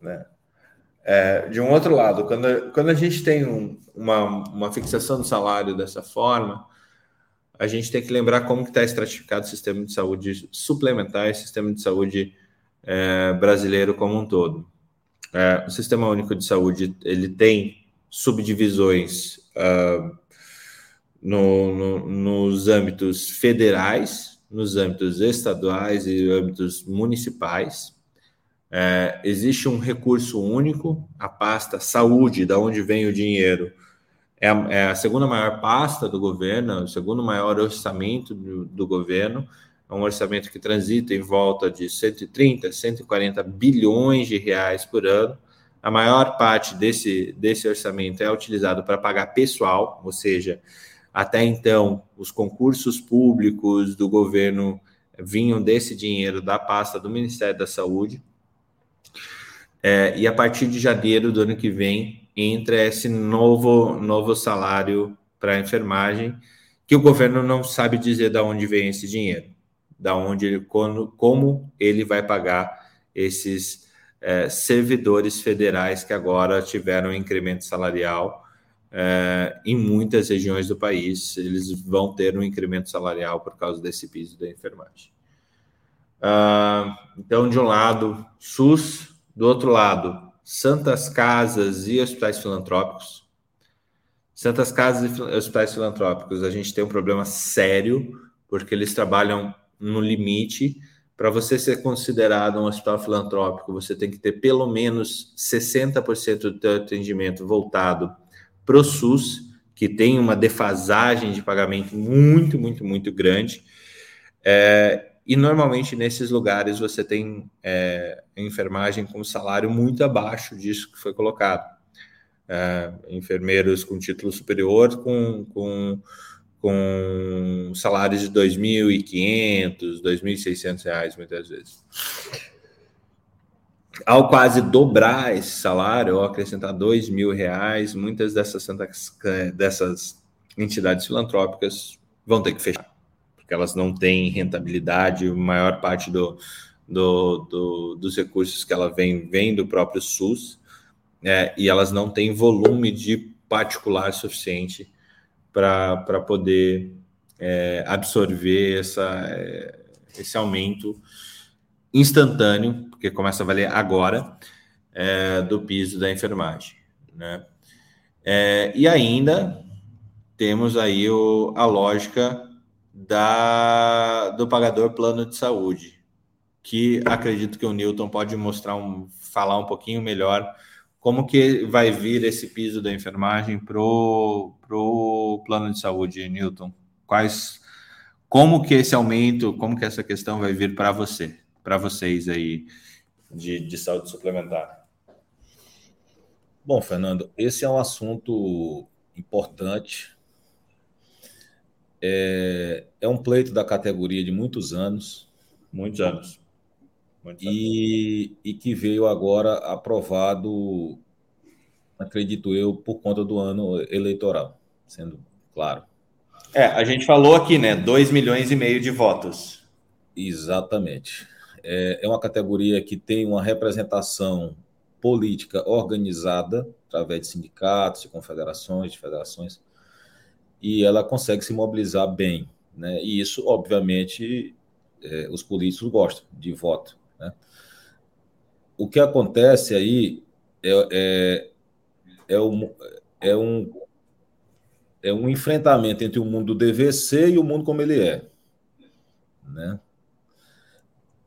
né? É, de um outro lado, quando, quando a gente tem um, uma, uma fixação do salário dessa forma, a gente tem que lembrar como está estratificado o sistema de saúde suplementar e o sistema de saúde é, brasileiro como um todo. É, o Sistema Único de Saúde ele tem subdivisões uh, no, no, nos âmbitos federais, nos âmbitos estaduais e âmbitos municipais. É, existe um recurso único, a pasta saúde, da onde vem o dinheiro, é a, é a segunda maior pasta do governo, o segundo maior orçamento do, do, governo, é um orçamento que transita em volta de 130, 140 bilhões de reais por ano. A maior parte desse, desse orçamento é utilizado para pagar pessoal, ou seja, até então, os concursos públicos do governo vinham desse dinheiro da pasta do Ministério da Saúde. É, e a partir de janeiro do ano que vem entra esse novo, novo salário para a enfermagem, que o governo não sabe dizer de onde vem esse dinheiro, da onde ele, quando, como ele vai pagar esses é, servidores federais que agora tiveram um incremento salarial é, em muitas regiões do país, eles vão ter um incremento salarial por causa desse piso da enfermagem. Ah, então, de um lado, SUS, do outro lado, santas casas e hospitais filantrópicos. Santas casas e hospitais filantrópicos, a gente tem um problema sério, porque eles trabalham no limite. Para você ser considerado um hospital filantrópico, você tem que ter pelo menos 60% do seu atendimento voltado para o SUS, que tem uma defasagem de pagamento muito, muito, muito grande. É, e normalmente nesses lugares você tem é, enfermagem com salário muito abaixo disso que foi colocado. É, enfermeiros com título superior com, com, com salários de R$ 2.500, 2.600 reais muitas vezes. Ao quase dobrar esse salário, ou acrescentar R$ mil reais, muitas dessas, dessas entidades filantrópicas vão ter que fechar porque elas não têm rentabilidade, a maior parte do, do, do, dos recursos que ela vem vem do próprio SUS, é, e elas não têm volume de particular suficiente para poder é, absorver essa, é, esse aumento instantâneo, porque começa a valer agora, é, do piso da enfermagem. Né? É, e ainda temos aí o, a lógica da, do pagador plano de saúde, que acredito que o Newton pode mostrar um, falar um pouquinho melhor como que vai vir esse piso da enfermagem pro pro plano de saúde, Newton. Quais, como que esse aumento, como que essa questão vai vir para você, para vocês aí de, de saúde suplementar? Bom, Fernando, esse é um assunto importante é, é um pleito da categoria de muitos anos. Muitos anos. Muitos e, anos. e que veio agora aprovado acredito eu, por conta do ano eleitoral, sendo claro. É, a gente falou aqui, né? 2 milhões e meio de votos. Exatamente. É, é uma categoria que tem uma representação política organizada, através de sindicatos, de confederações, de federações, e ela consegue se mobilizar bem. Né? E isso, obviamente, é, os políticos gostam de voto. Né? O que acontece aí é, é, é, um, é, um, é um enfrentamento entre o mundo do DVC e o mundo como ele é. Né?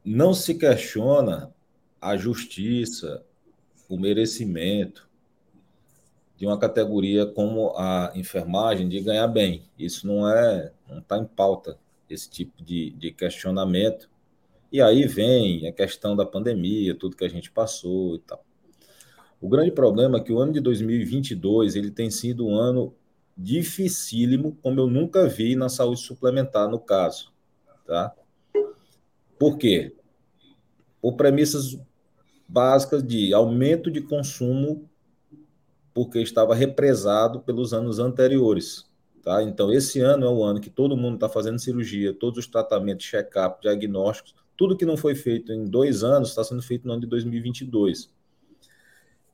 Não se questiona a justiça, o merecimento de uma categoria como a enfermagem de ganhar bem. Isso não é, não está em pauta esse tipo de, de questionamento. E aí vem a questão da pandemia, tudo que a gente passou e tal. O grande problema é que o ano de 2022 ele tem sido um ano dificílimo, como eu nunca vi na saúde suplementar, no caso. Tá? Por quê? Por premissas básicas de aumento de consumo, porque estava represado pelos anos anteriores. Tá? Então, esse ano é o ano que todo mundo está fazendo cirurgia, todos os tratamentos, check-up, diagnósticos, tudo que não foi feito em dois anos está sendo feito no ano de 2022.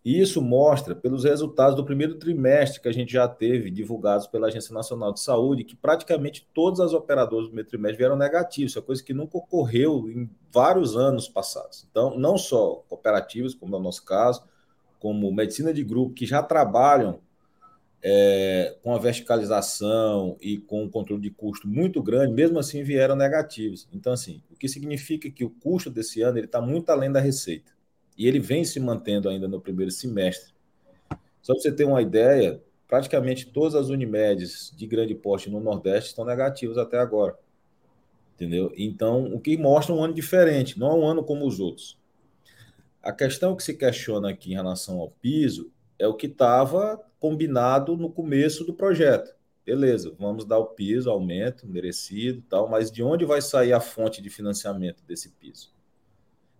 E isso mostra pelos resultados do primeiro trimestre que a gente já teve divulgados pela Agência Nacional de Saúde, que praticamente todas as operadoras do primeiro trimestre vieram negativos, é coisa que nunca ocorreu em vários anos passados. Então, não só cooperativas, como é o nosso caso, como medicina de grupo, que já trabalham é, com a verticalização e com um controle de custo muito grande, mesmo assim vieram negativos. Então, assim, o que significa que o custo desse ano está muito além da receita e ele vem se mantendo ainda no primeiro semestre. Só para você ter uma ideia, praticamente todas as Unimedes de grande porte no Nordeste estão negativas até agora. Entendeu? Então, o que mostra um ano diferente, não é um ano como os outros. A questão que se questiona aqui em relação ao piso é o que estava combinado no começo do projeto. Beleza, vamos dar o piso, aumento merecido, tal, mas de onde vai sair a fonte de financiamento desse piso?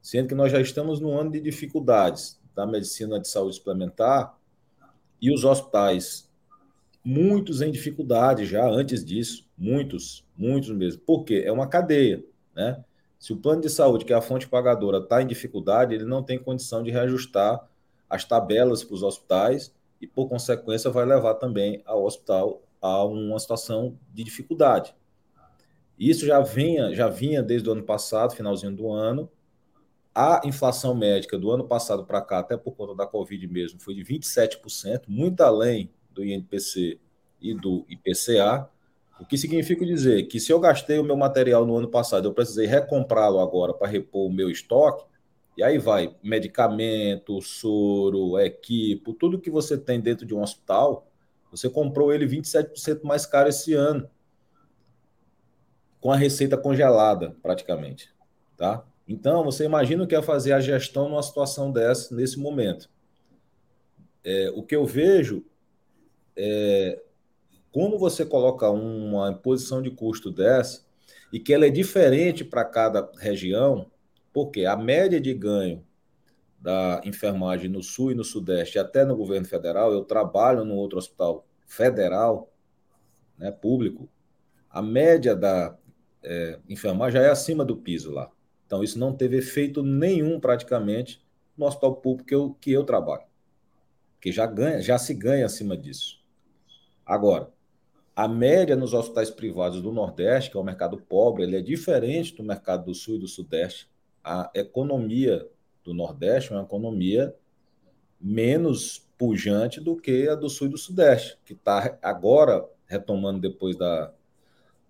sendo que nós já estamos no ano de dificuldades da medicina de saúde suplementar e os hospitais, muitos em dificuldade já antes disso, muitos, muitos mesmo. Por quê? É uma cadeia, né? Se o plano de saúde, que é a fonte pagadora, está em dificuldade, ele não tem condição de reajustar as tabelas para os hospitais e, por consequência, vai levar também ao hospital a uma situação de dificuldade. Isso já vinha, já vinha desde o ano passado, finalzinho do ano, a inflação médica do ano passado para cá, até por conta da Covid mesmo, foi de 27%, muito além do INPC e do IPCA. O que significa dizer que se eu gastei o meu material no ano passado, eu precisei recomprá-lo agora para repor o meu estoque, e aí vai medicamento, soro, equipo, tudo que você tem dentro de um hospital, você comprou ele 27% mais caro esse ano, com a receita congelada, praticamente, tá? Então, você imagina o que é fazer a gestão numa situação dessa, nesse momento. É, o que eu vejo é como você coloca uma imposição de custo dessa e que ela é diferente para cada região, porque a média de ganho da enfermagem no Sul e no Sudeste, até no governo federal, eu trabalho no outro hospital federal, né, público, a média da é, enfermagem já é acima do piso lá. Então, isso não teve efeito nenhum praticamente no hospital público que eu, que eu trabalho, que já, ganha, já se ganha acima disso. Agora, a média nos hospitais privados do Nordeste, que é o mercado pobre, ele é diferente do mercado do Sul e do Sudeste. A economia do Nordeste é uma economia menos pujante do que a do Sul e do Sudeste, que está agora retomando depois da,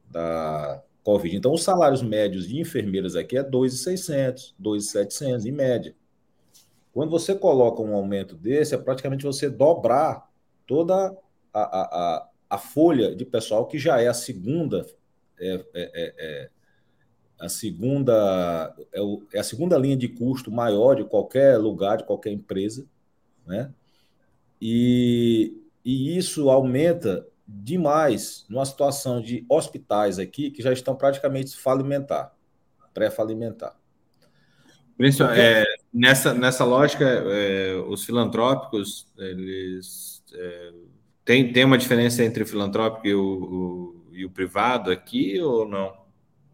da Covid. Então, os salários médios de enfermeiras aqui é 2.600, 2.700 em média. Quando você coloca um aumento desse, é praticamente você dobrar toda a, a, a, a folha de pessoal que já é a segunda é, é, é, é a segunda é, o, é, a segunda linha de custo maior de qualquer lugar, de qualquer empresa, né? E, e isso aumenta demais numa situação de hospitais aqui que já estão praticamente falimentar, pré-falimentar. É, nessa, nessa lógica, é, os filantrópicos, eles é, tem, tem uma diferença entre o filantrópico e o, o, e o privado aqui ou não?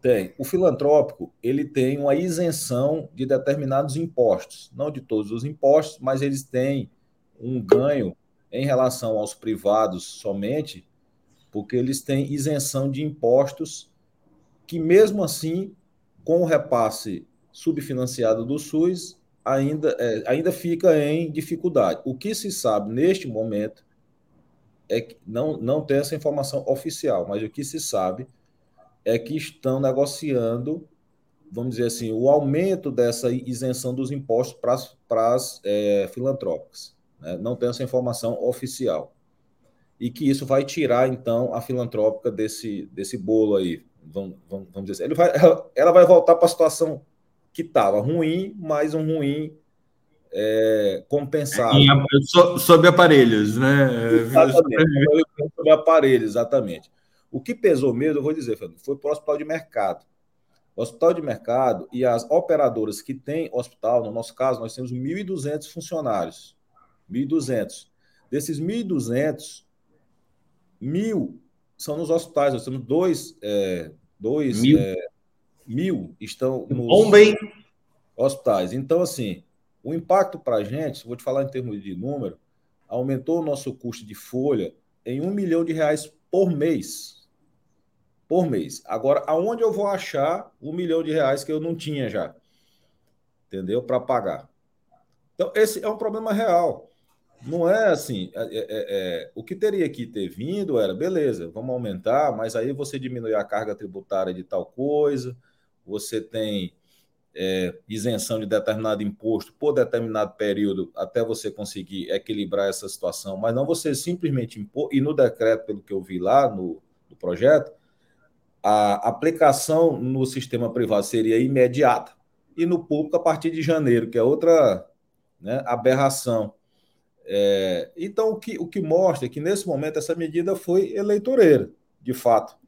Tem. O filantrópico, ele tem uma isenção de determinados impostos, não de todos os impostos, mas eles têm um ganho em relação aos privados somente, porque eles têm isenção de impostos que mesmo assim, com o repasse subfinanciado do SUS, ainda, é, ainda fica em dificuldade. O que se sabe neste momento é que não, não tem essa informação oficial, mas o que se sabe é que estão negociando, vamos dizer assim, o aumento dessa isenção dos impostos para as é, filantrópicas. Né? Não tem essa informação oficial. E que isso vai tirar, então, a filantrópica desse, desse bolo aí. Vamos, vamos, vamos dizer assim. Vai, ela vai voltar para a situação que estava ruim, mas um ruim é, compensado. Em, sob aparelhos, né? Exatamente, sob aparelhos, exatamente. O que pesou mesmo, eu vou dizer, Fernando, foi para o hospital de mercado. O hospital de mercado e as operadoras que têm hospital, no nosso caso, nós temos 1.200 funcionários. 1.200. Desses 1.200, mil são nos hospitais. Nós temos dois, é, dois mil. É, mil estão nos Bom, hospitais. Então, assim, o impacto para a gente, vou te falar em termos de número, aumentou o nosso custo de folha em um milhão de reais por mês. Por mês. Agora, aonde eu vou achar um milhão de reais que eu não tinha já? Entendeu? Para pagar. Então, esse é um problema real. Não é assim. É, é, é, o que teria que ter vindo era, beleza, vamos aumentar, mas aí você diminui a carga tributária de tal coisa, você tem é, isenção de determinado imposto por determinado período até você conseguir equilibrar essa situação, mas não você simplesmente impor, e no decreto, pelo que eu vi lá no, no projeto, a aplicação no sistema privado seria imediata e no público a partir de janeiro, que é outra né, aberração. É, então, o que, o que mostra é que nesse momento essa medida foi eleitoreira, de fato,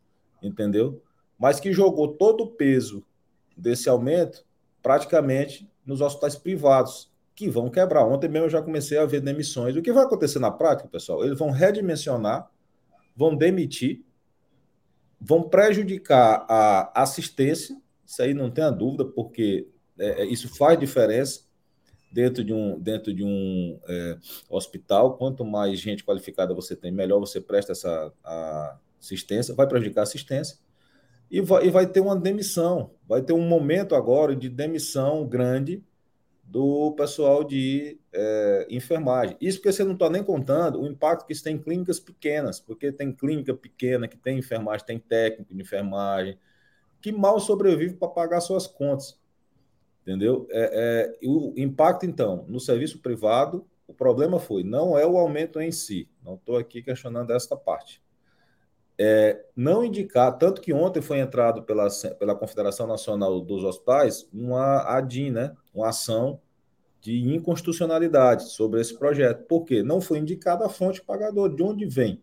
entendeu? Mas que jogou todo o peso desse aumento praticamente nos hospitais privados, que vão quebrar. Ontem mesmo eu já comecei a ver demissões. O que vai acontecer na prática, pessoal? Eles vão redimensionar, vão demitir, vão prejudicar a assistência, isso aí não tenha dúvida, porque é, é, isso faz diferença dentro de um, dentro de um é, hospital. Quanto mais gente qualificada você tem, melhor você presta essa assistência, vai prejudicar a assistência e vai, e vai ter uma demissão. Vai ter um momento agora de demissão grande do pessoal de é, enfermagem. Isso porque você não está nem contando o impacto que isso tem em clínicas pequenas, porque tem clínica pequena que tem enfermagem, tem técnico de enfermagem, que mal sobrevive para pagar suas contas. Entendeu? É, é, o impacto, então, no serviço privado, o problema foi, não é o aumento em si, não estou aqui questionando esta parte é, não indicar, tanto que ontem foi entrado pela, pela Confederação Nacional dos Hospitais uma ADIM, né, uma ação de inconstitucionalidade sobre esse projeto. Por quê? Não foi indicada a fonte pagadora, de onde vem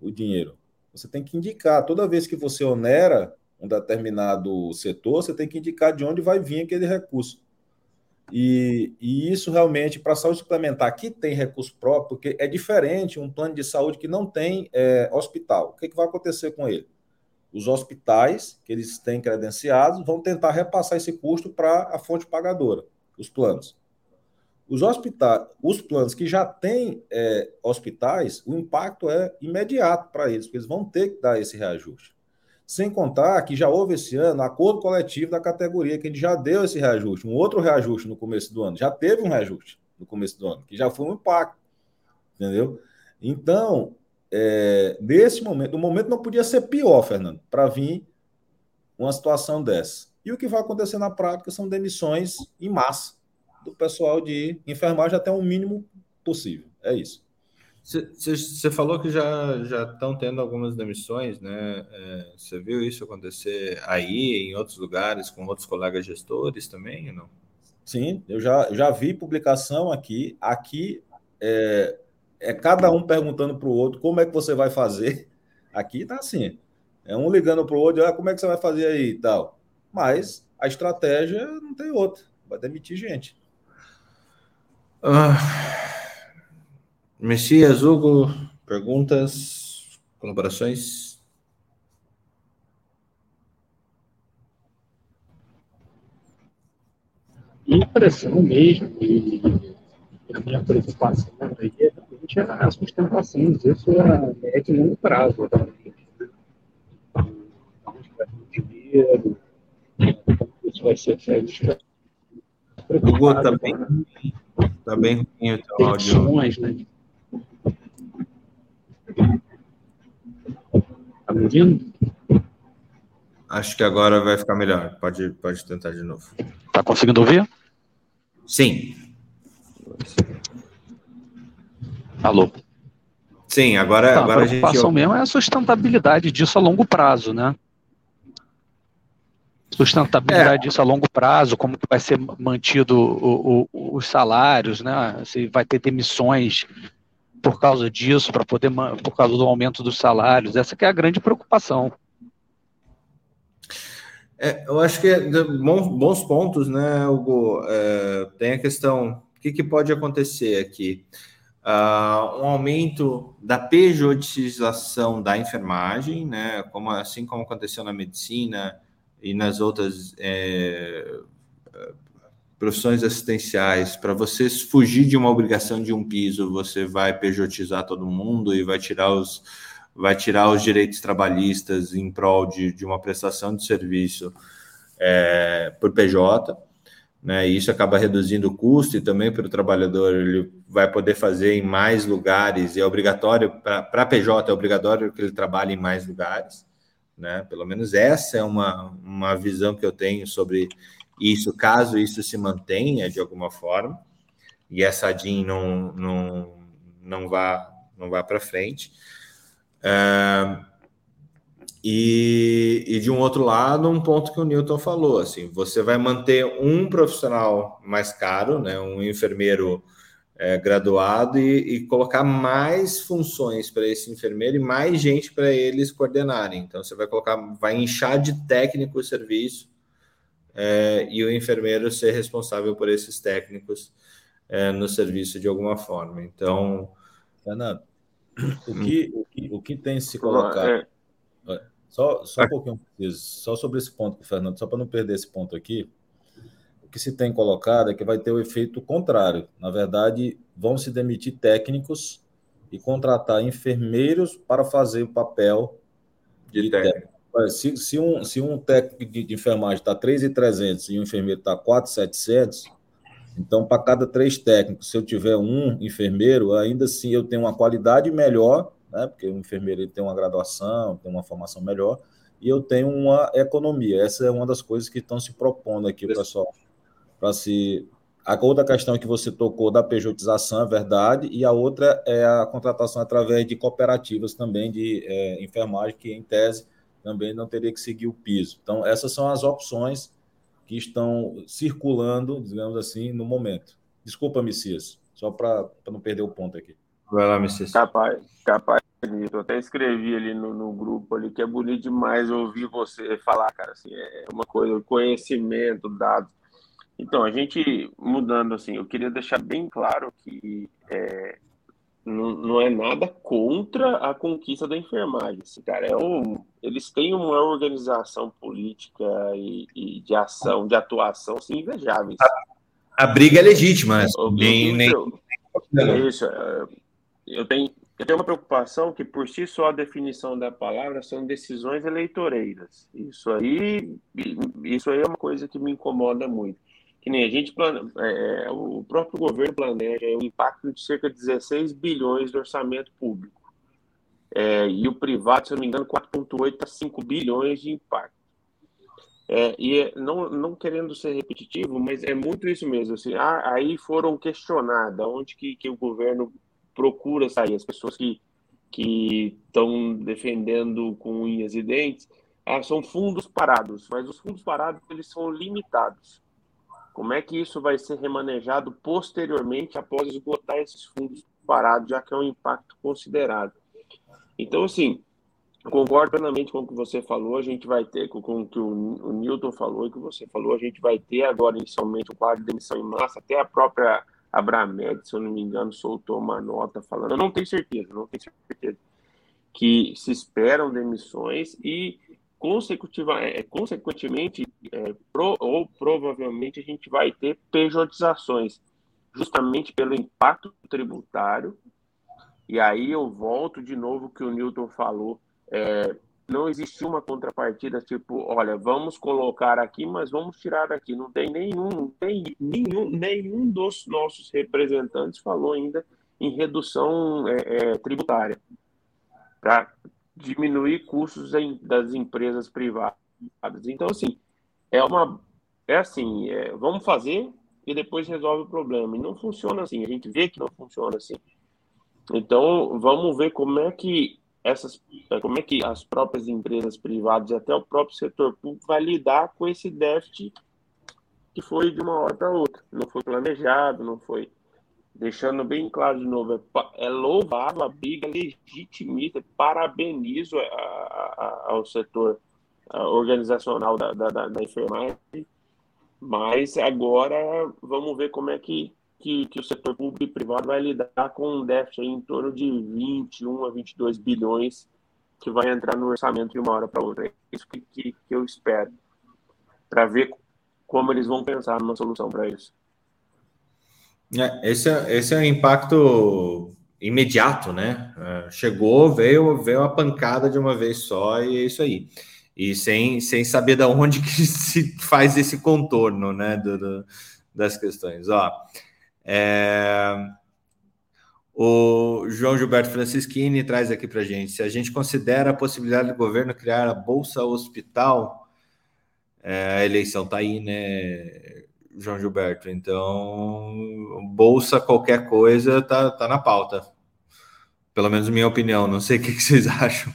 o dinheiro. Você tem que indicar, toda vez que você onera um determinado setor, você tem que indicar de onde vai vir aquele recurso. E, e isso realmente, para a saúde suplementar, que tem recurso próprio, porque é diferente um plano de saúde que não tem é, hospital. O que, que vai acontecer com ele? Os hospitais, que eles têm credenciados, vão tentar repassar esse custo para a fonte pagadora, os planos. Os hospitais, os planos que já têm é, hospitais, o impacto é imediato para eles, porque eles vão ter que dar esse reajuste. Sem contar que já houve esse ano acordo coletivo da categoria, que gente já deu esse reajuste, um outro reajuste no começo do ano. Já teve um reajuste no começo do ano, que já foi um impacto. Entendeu? Então, é, nesse momento, o momento não podia ser pior, Fernando, para vir uma situação dessa. E o que vai acontecer na prática são demissões em massa do pessoal de enfermagem até o mínimo possível. É isso. Você falou que já já estão tendo algumas demissões, né? É, você viu isso acontecer aí, em outros lugares, com outros colegas gestores também, ou não? Sim, eu já, já vi publicação aqui. Aqui é, é cada um perguntando para o outro como é que você vai fazer. Aqui tá assim, é um ligando para o outro, ah, como é que você vai fazer aí e tal. Mas a estratégia não tem outra, vai demitir gente. Uh, Messias, Hugo, perguntas, colaborações? Impressão mesmo, e a minha preocupação aí é realmente a sustentação disso a médio e longo prazo. Onde vai o dinheiro, como isso vai ser feito. Hugo, tá bem, tá bem ruim o teu áudio. Né? Tá me ouvindo? Acho que agora vai ficar melhor. Pode, pode tentar de novo. Tá conseguindo ouvir? Sim. Alô? Sim, agora, tá, agora a preocupação a gente... mesmo é a sustentabilidade disso a longo prazo, né? Sustentabilidade é. disso a longo prazo, como que vai ser mantido o, o, os salários, né? Se vai ter demissões por causa disso, para poder por causa do aumento dos salários. Essa que é a grande preocupação. É, eu acho que é bons, bons pontos, né, Hugo? É, tem a questão, o que, que pode acontecer aqui? Uh, um aumento da pejotização da enfermagem, né, como, assim como aconteceu na medicina e nas outras é, profissões assistenciais, para você fugir de uma obrigação de um piso, você vai pejotizar todo mundo e vai tirar os, vai tirar os direitos trabalhistas em prol de, de uma prestação de serviço é, por PJ, né? E isso acaba reduzindo o custo e também para o trabalhador ele vai poder fazer em mais lugares e é obrigatório para PJ é obrigatório que ele trabalhe em mais lugares, né? Pelo menos essa é uma, uma visão que eu tenho sobre isso, caso isso se mantenha de alguma forma, e essa DIN não, não, não vá, não vá para frente. É, e, e, de um outro lado, um ponto que o Newton falou, assim, você vai manter um profissional mais caro, né, um enfermeiro é, graduado e, e, colocar mais funções para esse enfermeiro e mais gente para eles coordenarem. Então, você vai colocar, vai inchar de técnico o serviço é, e o enfermeiro ser responsável por esses técnicos é, no serviço de alguma forma. Então, Fernando, o que, o que, o que tem se colocado. É. Só, só um pouquinho, só sobre esse ponto, Fernando, só para não perder esse ponto aqui. O que se tem colocado é que vai ter o efeito contrário. Na verdade, vão se demitir técnicos e contratar enfermeiros para fazer o papel de, de técnico. técnico. Se, se, um, se um técnico de, de enfermagem está 3,300 e um enfermeiro está 4,700, então, para cada três técnicos, se eu tiver um enfermeiro, ainda assim eu tenho uma qualidade melhor, né? porque o enfermeiro ele tem uma graduação, tem uma formação melhor, e eu tenho uma economia. Essa é uma das coisas que estão se propondo aqui, pessoal, para se. A outra questão que você tocou da pejotização é verdade, e a outra é a contratação através de cooperativas também de é, enfermagem, que em tese também não teria que seguir o piso. Então, essas são as opções que estão circulando, digamos assim, no momento. Desculpa, Messias, só para não perder o ponto aqui. Vai lá, Messias. Capaz, capaz, eu até escrevi ali no, no, grupo ali que é bonito demais ouvir você falar, cara, assim, é uma coisa, conhecimento, dados. Então, a gente mudando assim, eu queria deixar bem claro que é, não, não é nada contra a conquista da enfermagem. Esse cara é um, eles têm uma organização política e, e de ação, de atuação assim, invejáveis. A, a briga é legítima, né? Nem, nem... Isso, é, eu tenho, eu tenho uma preocupação que, por si só, a definição da palavra são decisões eleitoreiras. Isso aí, isso aí é uma coisa que me incomoda muito que nem a gente plane... É, é, o próprio governo planeja um impacto de cerca de 16 bilhões de orçamento público. É, e o privado, se eu não me engano, 4,8 a 5 bilhões de impacto. É, e é, não, não querendo ser repetitivo, mas é muito isso mesmo. Assim, ah, aí foram questionadas onde que, que o governo procura sair, as pessoas que que estão defendendo com unhas e dentes, ah, são fundos parados, mas os fundos parados eles são limitados. Como é que isso vai ser remanejado posteriormente após esgotar esses fundos parados, já que é um impacto considerável? Então, assim, concordo plenamente com o que você falou. A gente vai ter, com o que o, Newton falou e que você falou, a gente vai ter agora inicialmente um quadro de demissão em massa, até a própria a Bramed, se eu não me engano, soltou uma nota falando, eu não tenho certeza, não tenho certeza, que se esperam demissões e consecutiva, é, consequentemente é, pro, ou provavelmente a gente vai ter pejotizações, justamente pelo impacto tributário. E aí eu volto de novo que o Newton falou, é, não existe uma contrapartida tipo, olha, vamos colocar aqui, mas vamos tirar daqui. Não tem nenhum, não tem nenhum, nenhum dos nossos representantes falou ainda em redução é, é, tributária diminuir custos das empresas privadas. Então, assim, é uma, é assim, é, vamos fazer e depois resolve o problema. E não funciona assim. A gente vê que não funciona assim. Então, vamos ver como é que essas, como é que as próprias empresas privadas e até o próprio setor público vai lidar com esse déficit que foi de uma hora para outra, não foi planejado, não foi deixando bem claro de novo, é, é louvável a briga legitimista, parabenizo a, a, ao setor organizacional da, da, da enfermagem, mas agora vamos ver como é que que, que o setor público e privado vai lidar com um déficit em torno de 21 a 22 bilhões que vai entrar no orçamento de uma hora para outra. É isso que, que, que eu espero, para ver como eles vão pensar numa solução para isso. É, esse, é, esse é um impacto imediato, né? É, chegou, veio, veio a pancada de uma vez só e é isso aí. E sem, sem saber de onde que se faz esse contorno, né? Do, do das questões. Ó, é... O João Gilberto Francischini traz aqui para gente: se a gente considera a possibilidade do governo criar a Bolsa Hospital, é, a eleição está aí, né, João Gilberto? Então, Bolsa, qualquer coisa, tá, tá na pauta. Pelo menos minha opinião. Não sei o que, que vocês acham.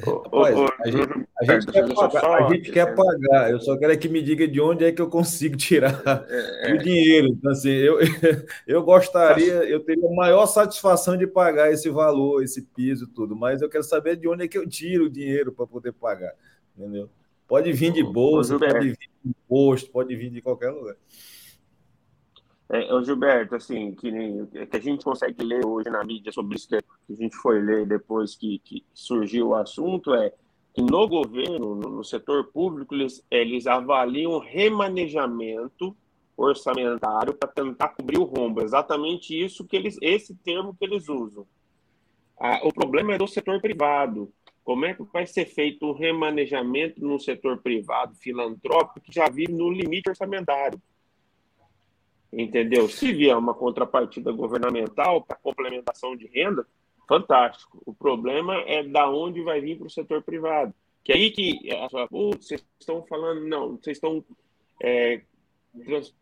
Rapaz, a gente, a gente quer, pagar, a gente quer pagar, eu só quero que me diga de onde é que eu consigo tirar é, é. o dinheiro. Então, assim, eu, eu gostaria, eu teria a maior satisfação de pagar esse valor, esse piso, tudo, mas eu quero saber de onde é que eu tiro o dinheiro para poder pagar, entendeu? Pode vir de bolsa, pode vir de imposto, pode vir de qualquer lugar. É, o Gilberto, assim, que, nem, que a gente consegue ler hoje na mídia sobre isso que a gente foi ler depois que, que surgiu o assunto, é que no governo, no, no setor público, eles, eles avaliam remanejamento orçamentário para tentar cobrir o rombo. Exatamente isso que eles, esse termo que eles usam. Ah, o problema é do setor privado. Como é que vai ser feito o remanejamento no setor privado filantrópico que já vive no limite orçamentário? Entendeu? Se vier uma contrapartida governamental para complementação de renda, fantástico. O problema é da onde vai vir para o setor privado. Que é aí que vocês estão falando, não, vocês estão é,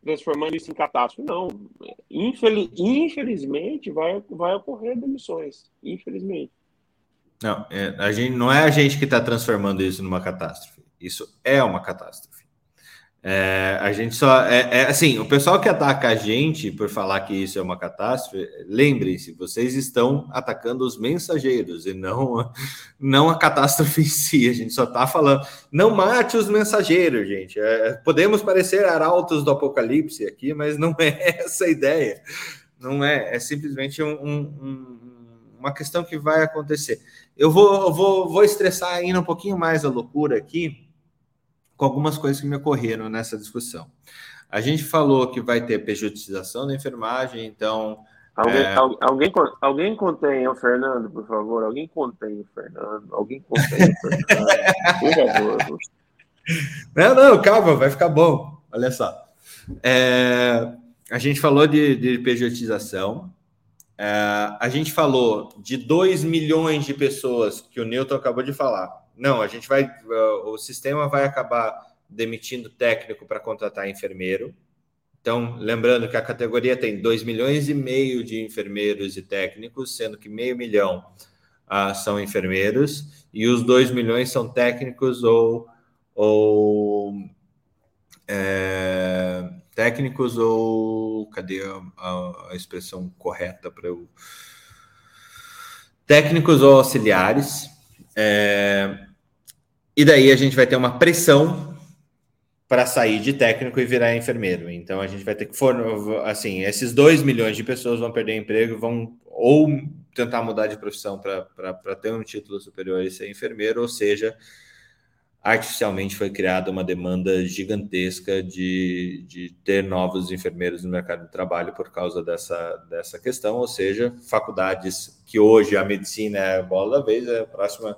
transformando isso em catástrofe. Não. Infeliz, infelizmente vai, vai ocorrer demissões. Infelizmente. Não, é, a gente, não é a gente que está transformando isso numa catástrofe. Isso é uma catástrofe. É, a gente só. É, é, assim, o pessoal que ataca a gente por falar que isso é uma catástrofe, lembrem-se, vocês estão atacando os mensageiros e não, não a catástrofe em si. A gente só está falando. Não mate os mensageiros, gente. É, podemos parecer arautos do apocalipse aqui, mas não é essa a ideia. Não é. É simplesmente um, um, uma questão que vai acontecer. Eu vou, vou, vou estressar ainda um pouquinho mais a loucura aqui com algumas coisas que me ocorreram nessa discussão. A gente falou que vai ter pejotização da enfermagem, então. Alguém, é... alguém, alguém contém o Fernando, por favor. Alguém contém o Fernando. Alguém contém o Fernando. por favor. Não, não, calma, vai ficar bom. Olha só. É, a gente falou de, de pejotização. É, a gente falou de 2 milhões de pessoas que o Newton acabou de falar não, a gente vai, uh, o sistema vai acabar demitindo técnico para contratar enfermeiro. Então, lembrando que a categoria tem 2 milhões e meio de enfermeiros e técnicos, sendo que meio milhão uh, são enfermeiros, e os 2 milhões são técnicos ou, ou é, técnicos ou cadê a, a expressão correta para eu técnicos ou auxiliares é, e daí a gente vai ter uma pressão para sair de técnico e virar enfermeiro. Então a gente vai ter que for assim, esses 2 milhões de pessoas vão perder emprego, vão ou tentar mudar de profissão para ter um título superior e ser enfermeiro, ou seja, artificialmente foi criada uma demanda gigantesca de, de ter novos enfermeiros no mercado de trabalho por causa dessa, dessa questão, ou seja, faculdades que hoje a medicina é a bola da vez, a próxima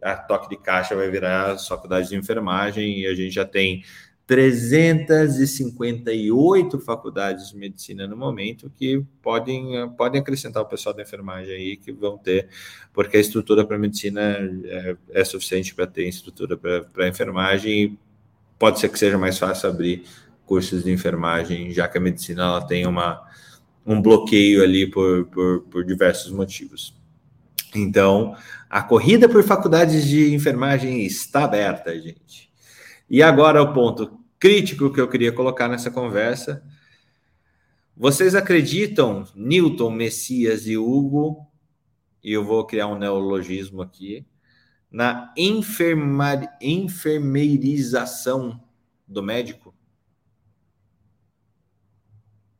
a toque de caixa vai virar faculdade de enfermagem e a gente já tem 358 faculdades de medicina no momento que podem, podem acrescentar o pessoal da enfermagem aí que vão ter, porque a estrutura para medicina é, é, suficiente para ter estrutura para enfermagem. Pode ser que seja mais fácil abrir cursos de enfermagem, já que a medicina ela tem uma, um bloqueio ali por, por, por diversos motivos. Então, a corrida por faculdades de enfermagem está aberta, gente. E agora o ponto crítico que eu queria colocar nessa conversa. Vocês acreditam, Newton, Messias e Hugo, e eu vou criar um neologismo aqui, na enfermar, enfermeirização do médico?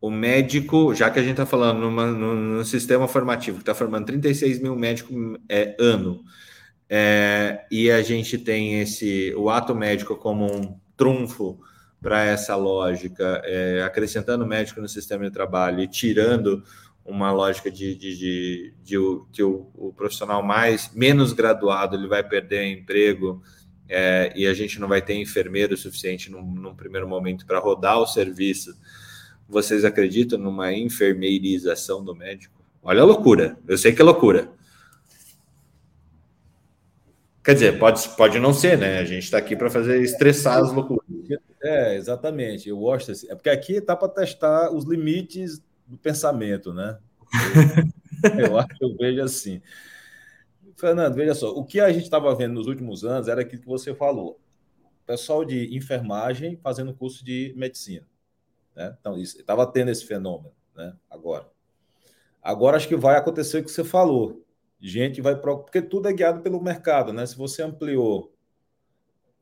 O médico, já que a gente está falando numa, no, no, sistema formativo que está formando 36 mil médicos é, ano, é, e a gente tem esse o ato médico como um trunfo para essa lógica, é, acrescentando médico no sistema de trabalho e tirando uma lógica de, de, de, de que o, o, profissional mais menos graduado ele vai perder emprego é, e a gente não vai ter enfermeiro suficiente num, num primeiro momento para rodar o serviço. Vocês acreditam numa enfermeirização do médico? Olha a loucura. Eu sei que é loucura. Quer dizer, pode, pode não ser, né? A gente está aqui para fazer estressar as loucuras. É, exatamente. Eu gosto assim. É porque aqui está para testar os limites do pensamento, né? Eu, eu acho que eu vejo assim. Fernando, veja só, o que a gente estava vendo nos últimos anos era aquilo que você falou. Pessoal de enfermagem fazendo curso de medicina. Né? Então, estava tendo esse fenômeno, né? Agora. Agora acho que vai acontecer o que você falou gente vai porque tudo é guiado pelo mercado, né? Se você ampliou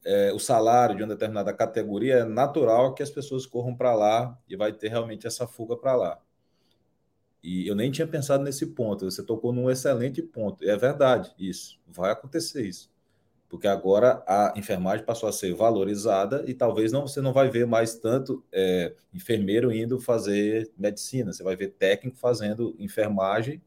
é, o salário de uma determinada categoria, é natural que as pessoas corram para lá e vai ter realmente essa fuga para lá. E eu nem tinha pensado nesse ponto. Você tocou num excelente ponto. E é verdade isso. Vai acontecer isso. Porque agora a enfermagem passou a ser valorizada e talvez não você não vai ver mais tanto é, enfermeiro indo fazer medicina. Você vai ver técnico fazendo enfermagem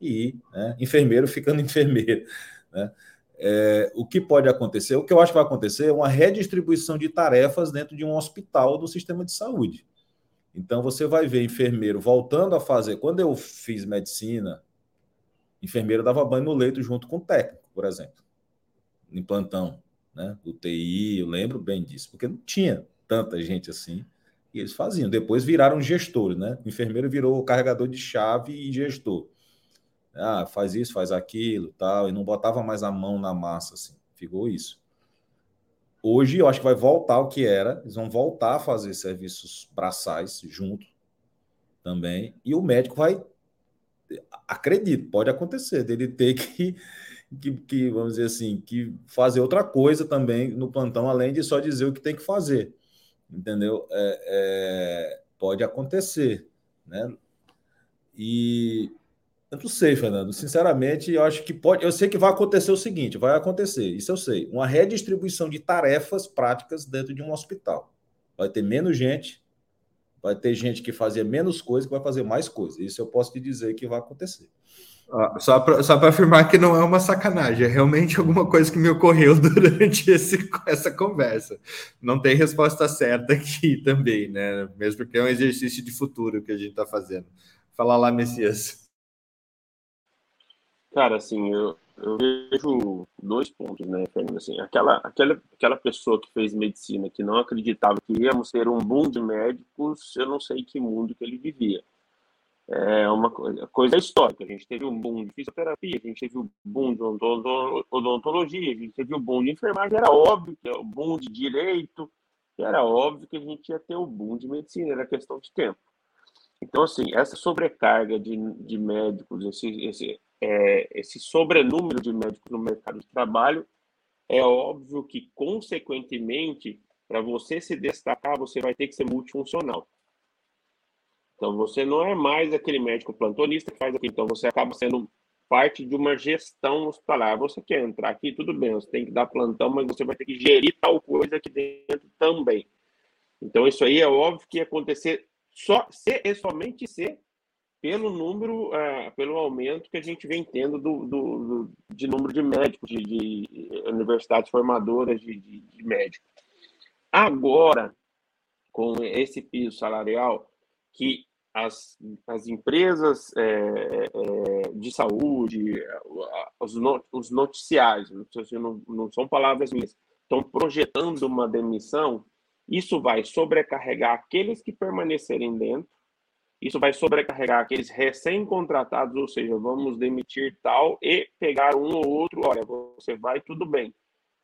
e né, enfermeiro ficando enfermeiro. Né? É, o que pode acontecer, o que eu acho que vai acontecer é uma redistribuição de tarefas dentro de um hospital do sistema de saúde. Então você vai ver enfermeiro voltando a fazer. Quando eu fiz medicina, enfermeiro dava banho no leito junto com o técnico, por exemplo, em plantão, né? UTI, eu lembro bem disso, porque não tinha tanta gente assim. E eles faziam. Depois viraram gestores, né? O enfermeiro virou carregador de chave e gestor ah, faz isso, faz aquilo, tal, e não botava mais a mão na massa, assim, ficou isso. Hoje eu acho que vai voltar o que era, eles vão voltar a fazer serviços braçais junto também, e o médico vai, acredito, pode acontecer, dele ter que, que, que, vamos dizer assim, que fazer outra coisa também no plantão, além de só dizer o que tem que fazer, entendeu? É, é, pode acontecer, né? E eu não sei, Fernando. Sinceramente, eu acho que pode. Eu sei que vai acontecer o seguinte: vai acontecer, isso eu sei. Uma redistribuição de tarefas práticas dentro de um hospital. Vai ter menos gente, vai ter gente que fazia menos coisa que vai fazer mais coisa. Isso eu posso te dizer que vai acontecer. Só para só afirmar que não é uma sacanagem, é realmente alguma coisa que me ocorreu durante esse, essa conversa. Não tem resposta certa aqui também, né? Mesmo porque é um exercício de futuro que a gente está fazendo. Fala lá, Messias. Cara, assim, eu, eu vejo dois pontos, né, Fernando? Assim, aquela, aquela, aquela pessoa que fez medicina, que não acreditava que íamos ter um boom de médicos, eu não sei que mundo que ele vivia. É uma coisa, coisa histórica. A gente teve um boom de fisioterapia, a gente teve um boom de odontologia, a gente teve um boom de enfermagem. Era óbvio que é o boom de direito, era óbvio que a gente ia ter o boom de medicina, era questão de tempo. Então, assim, essa sobrecarga de, de médicos, esse, esse, é, esse sobrenúmero de médicos no mercado de trabalho, é óbvio que, consequentemente, para você se destacar, você vai ter que ser multifuncional. Então, você não é mais aquele médico plantonista que faz aquilo. Então, você acaba sendo parte de uma gestão hospitalar. Você quer entrar aqui, tudo bem, você tem que dar plantão, mas você vai ter que gerir tal coisa aqui dentro também. Então, isso aí é óbvio que ia acontecer só se e somente se pelo número, uh, pelo aumento que a gente vem tendo do, do, do de número de médicos, de, de universidades formadoras de, de, de médicos. Agora, com esse piso salarial, que as, as empresas é, é, de saúde, os, os noticiários, não, não são palavras minhas, estão projetando uma demissão, isso vai sobrecarregar aqueles que permanecerem dentro, isso vai sobrecarregar aqueles recém-contratados, ou seja, vamos demitir tal e pegar um ou outro, olha, você vai, tudo bem.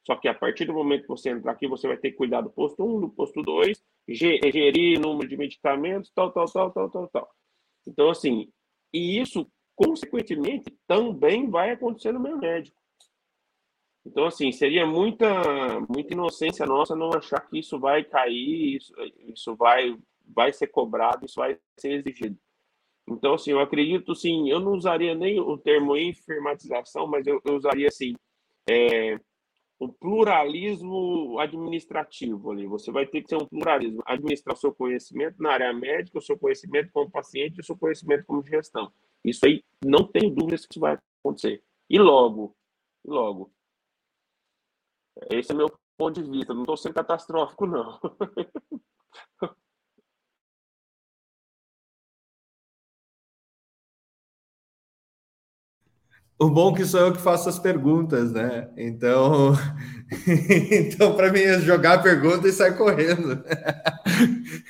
Só que a partir do momento que você entrar aqui, você vai ter que cuidar do posto 1, do posto 2, gerir número de medicamentos, tal, tal, tal, tal, tal, tal. Então, assim, e isso, consequentemente, também vai acontecer no meu médico. Então, assim, seria muita, muita inocência nossa não achar que isso vai cair, isso, isso vai, vai ser cobrado, isso vai ser exigido. Então, assim, eu acredito, sim, eu não usaria nem o termo informatização, mas eu, eu usaria, assim, é, o pluralismo administrativo ali. Você vai ter que ser um pluralismo, administrar o seu conhecimento na área médica, o seu conhecimento como paciente, o seu conhecimento como gestão. Isso aí, não tenho dúvidas que isso vai acontecer. E logo, logo. Esse é meu ponto de vista. Não estou sendo catastrófico, não. O bom é que sou eu que faço as perguntas, né? Então, então para mim é jogar a pergunta e sair correndo.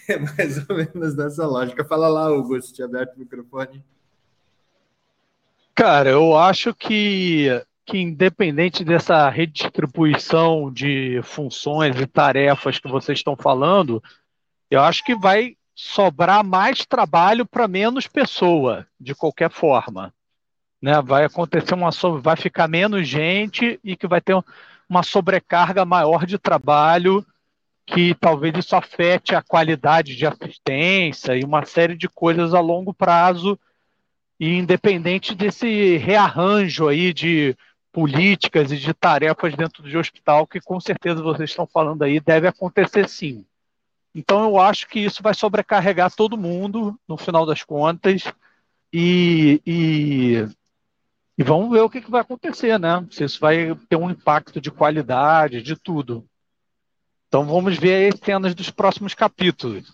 É mais ou menos dessa lógica. Fala lá, Hugo, se tiver aberto o microfone. Cara, eu acho que, que independente dessa redistribuição de funções e tarefas que vocês estão falando, eu acho que vai sobrar mais trabalho para menos pessoa, de qualquer forma né? Vai acontecer uma vai ficar menos gente e que vai ter uma sobrecarga maior de trabalho que talvez isso afete a qualidade de assistência e uma série de coisas a longo prazo e independente desse rearranjo aí de políticas e de tarefas dentro do hospital que com certeza vocês estão falando aí deve acontecer sim. Então eu acho que isso vai sobrecarregar todo mundo no final das contas e, e e vamos ver o que, que vai acontecer, né? Se isso vai ter um impacto de qualidade, de tudo. Então vamos ver as cenas dos próximos capítulos.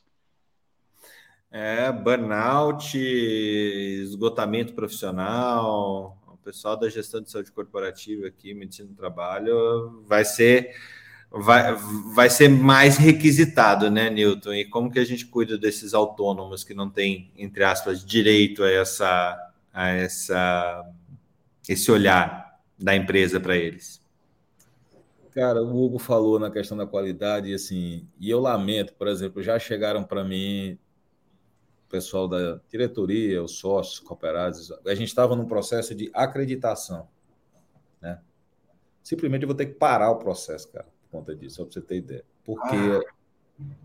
É, burnout, esgotamento profissional, o pessoal da gestão de saúde corporativa aqui, medicina do trabalho, vai ser vai, vai ser mais requisitado, né, Newton? E como que a gente cuida desses autônomos que não têm, entre aspas, direito a essa, a essa esse olhar da empresa para eles? Cara, o Hugo falou na questão da qualidade, assim, e eu lamento, por exemplo, já chegaram para mim, o pessoal da diretoria, os sócios cooperados, a gente estava num processo de acreditação, né? Simplesmente eu vou ter que parar o processo, cara, por conta disso, só para você ter ideia. Porque ah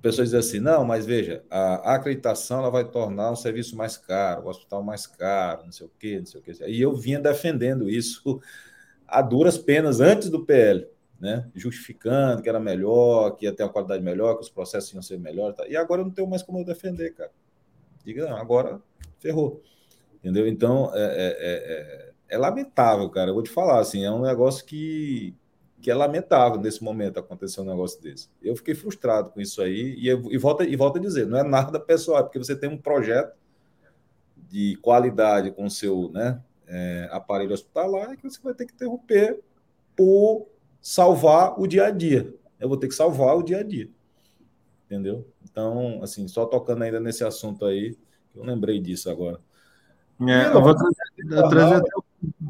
pessoas dizem assim, não, mas veja, a acreditação ela vai tornar um serviço mais caro, o hospital mais caro, não sei o quê, não sei o quê. E eu vinha defendendo isso a duras penas antes do PL, né? Justificando que era melhor, que ia ter uma qualidade melhor, que os processos iam ser melhores. Tá? E agora eu não tenho mais como eu defender, cara. Diga, não, agora ferrou. Entendeu? Então, é, é, é, é lamentável, cara. Eu vou te falar, assim, é um negócio que que é lamentável nesse momento acontecer um negócio desse. Eu fiquei frustrado com isso aí e, eu, e, volta, e volto a dizer, não é nada pessoal, é porque você tem um projeto de qualidade com o seu né, é, aparelho hospitalar que você vai ter que interromper por salvar o dia a dia. Eu vou ter que salvar o dia a dia. Entendeu? Então, assim, só tocando ainda nesse assunto aí, eu lembrei disso agora. É, eu vou trazer, trazer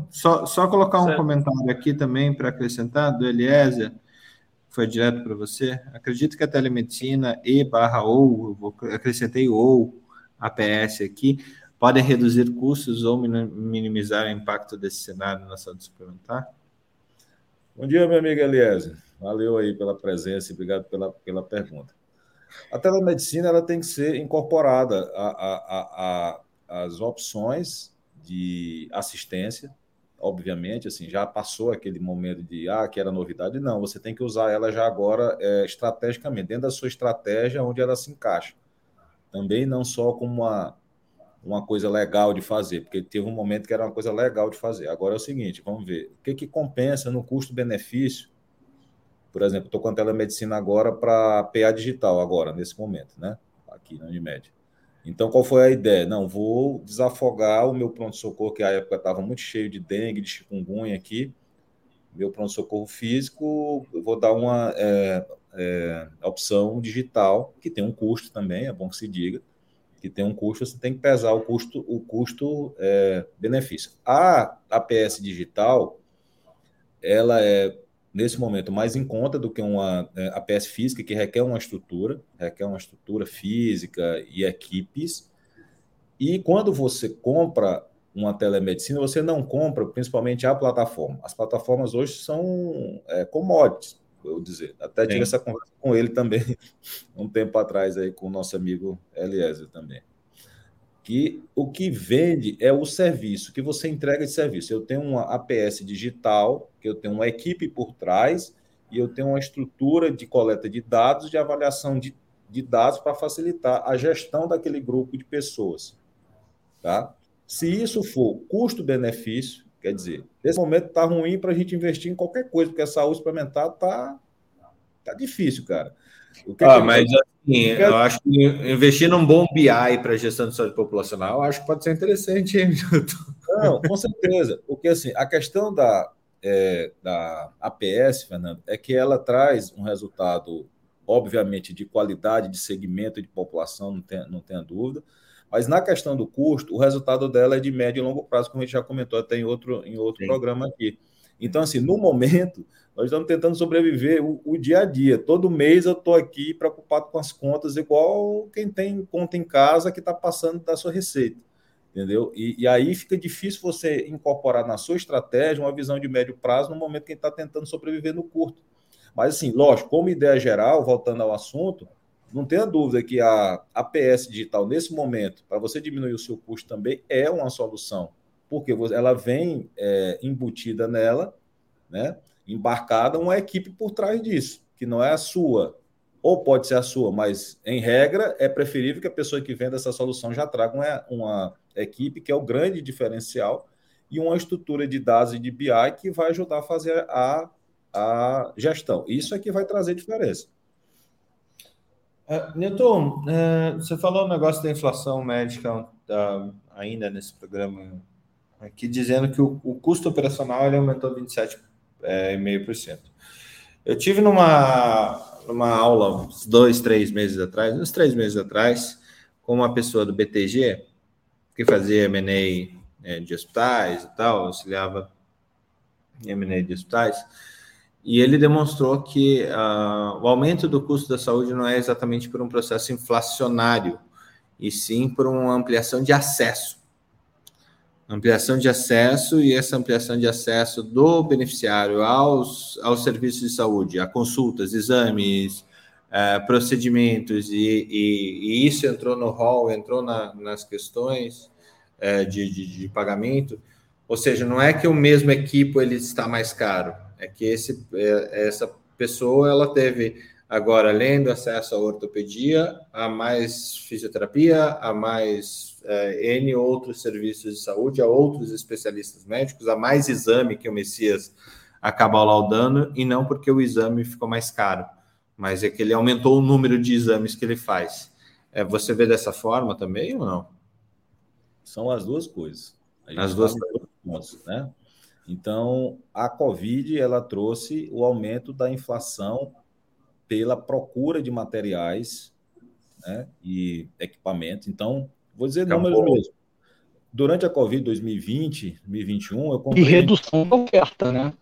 só, só colocar um certo. comentário aqui também para acrescentar, do Eliezer, foi direto para você. Acredito que a telemedicina e barra ou, acrescentei ou APS aqui, podem reduzir custos ou minimizar o impacto desse cenário na saúde suplementar? Bom dia, meu amigo Eliezer. Valeu aí pela presença e obrigado pela, pela pergunta. A telemedicina ela tem que ser incorporada às opções de assistência, obviamente, assim, já passou aquele momento de ah, que era novidade, não, você tem que usar ela já agora é, estrategicamente, dentro da sua estratégia onde ela se encaixa. Também não só como uma, uma coisa legal de fazer, porque teve um momento que era uma coisa legal de fazer. Agora é o seguinte, vamos ver, o que, que compensa no custo-benefício por exemplo, estou com a telemedicina agora para PA digital, agora, nesse momento, né? Aqui na Unimed. Então, qual foi a ideia? Não, vou desafogar o meu pronto-socorro, que à época estava muito cheio de dengue, de chikungunya aqui. Meu pronto-socorro físico, vou dar uma é, é, opção digital, que tem um custo também, é bom que se diga, que tem um custo, você tem que pesar o custo, o custo é, benefício. A APS digital, ela é nesse momento, mais em conta do que uma é, APS física, que requer uma estrutura, requer uma estrutura física e equipes. E quando você compra uma telemedicina, você não compra principalmente a plataforma. As plataformas hoje são é, commodities, eu dizer. Até tive Sim. essa conversa com ele também um tempo atrás aí com o nosso amigo Eliezer também que o que vende é o serviço, que você entrega de serviço. Eu tenho uma APS digital, que eu tenho uma equipe por trás, e eu tenho uma estrutura de coleta de dados, de avaliação de, de dados para facilitar a gestão daquele grupo de pessoas. Tá? Se isso for custo-benefício, quer dizer, nesse momento está ruim para a gente investir em qualquer coisa, porque a saúde suplementar está tá difícil, cara. ah, mas Sim, eu acho que investir num bom BI para gestão de saúde populacional, acho que pode ser interessante, hein, Não, com certeza. Porque assim, a questão da, é, da APS, Fernando, é que ela traz um resultado, obviamente, de qualidade, de segmento de população, não tem, não tenha dúvida. Mas na questão do custo, o resultado dela é de médio e longo prazo, como a gente já comentou até em outro, em outro programa aqui. Então, assim, no momento, nós estamos tentando sobreviver o, o dia a dia. Todo mês eu estou aqui preocupado com as contas, igual quem tem conta em casa que está passando da sua receita. Entendeu? E, e, aí fica difícil você incorporar na sua estratégia uma visão de médio prazo no momento que está tentando sobreviver no curto. Mas, assim, lógico, como ideia geral, voltando ao assunto, não tenha dúvida que a APS digital, nesse momento, para você diminuir o seu custo também, é uma solução porque ela vem é, embutida nela, né, embarcada uma equipe por trás disso, que não é a sua, ou pode ser a sua, mas em regra é preferível que a pessoa que venda essa solução já traga uma, uma equipe que é o grande diferencial e uma estrutura de dados e de BI que vai ajudar a fazer a, a gestão. Isso é que vai trazer diferença. Uh, Newton, uh, você falou o negócio da inflação médica uh, ainda nesse programa aqui dizendo que o, o custo operacional ele aumentou 27,5%. É, Eu tive numa, numa aula uns dois, três meses atrás, uns três meses atrás, com uma pessoa do BTG que fazia M&A é, de hospitais e tal, auxiliava M&A de hospitais, e ele demonstrou que uh, o aumento do custo da saúde não é exatamente por um processo inflacionário, e sim por uma ampliação de acesso ampliação de acesso e essa ampliação de acesso do beneficiário aos, aos serviços de saúde, a consultas, exames, é, procedimentos, e, e, e, isso entrou no rol, entrou na, nas questões é, de, de, de, pagamento. Ou seja, não é que o mesmo equipo ele está mais caro, é que esse, é, essa pessoa ela teve agora além do acesso à ortopedia, a mais fisioterapia, a mais é, N outros serviços de saúde, a outros especialistas médicos, a mais exame que o Messias acaba laudando, e não porque o exame ficou mais caro, mas é que ele aumentou o número de exames que ele faz. É, você vê dessa forma também ou não? São as duas coisas. As duas coisas, né? Então, a Covid ela trouxe o aumento da inflação pela procura de materiais né, e equipamentos. Então, Vou dizer Acabou. números mesmo. Durante a Covid 2020, 2021, eu comprei... E redução da oferta, né?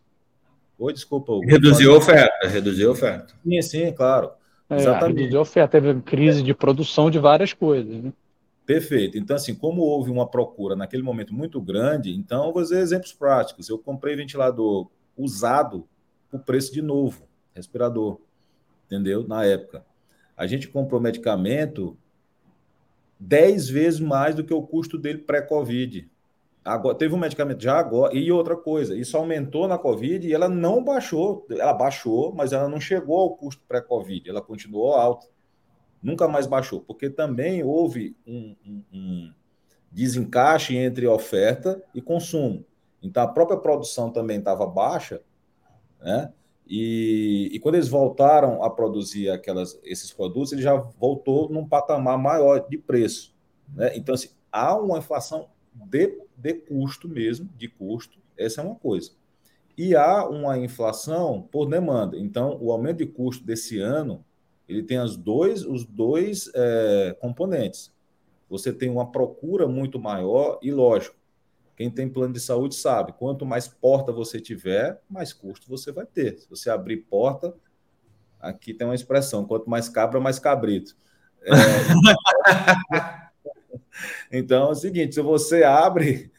Oi, desculpa. Reduziu a oferta, reduziu a oferta. Sim, sim, claro. É, Exatamente. Reduziu a oferta, teve crise de produção de várias coisas, né? Perfeito. Então, assim, como houve uma procura naquele momento muito grande, então, vou dizer exemplos práticos. Eu comprei ventilador usado por preço de novo. respirador, entendeu? Na época. A gente comprou medicamento 10 vezes mais do que o custo dele pré-Covid. Agora, teve um medicamento já agora, e outra coisa, isso aumentou na Covid e ela não baixou, ela baixou, mas ela não chegou ao custo pré-Covid, ela continuou alta, nunca mais baixou, porque também houve um, um, um desencaixe entre oferta e consumo. Então a própria produção também estava baixa, né? E, e, quando eles voltaram a produzir aquelas, esses produtos, ele já voltou num patamar maior de preço. Né? Então, assim, há uma inflação de, de custo mesmo, de custo, essa é uma coisa. E há uma inflação por demanda. Então, o aumento de custo desse ano, ele tem as dois, os dois é, componentes. Você tem uma procura muito maior e, lógico, quem tem plano de saúde sabe, quanto mais porta você tiver, mais custo você vai ter. Se você abrir porta, aqui tem uma expressão, quanto mais cabra, mais cabrito. É, Então é o seguinte: se você abre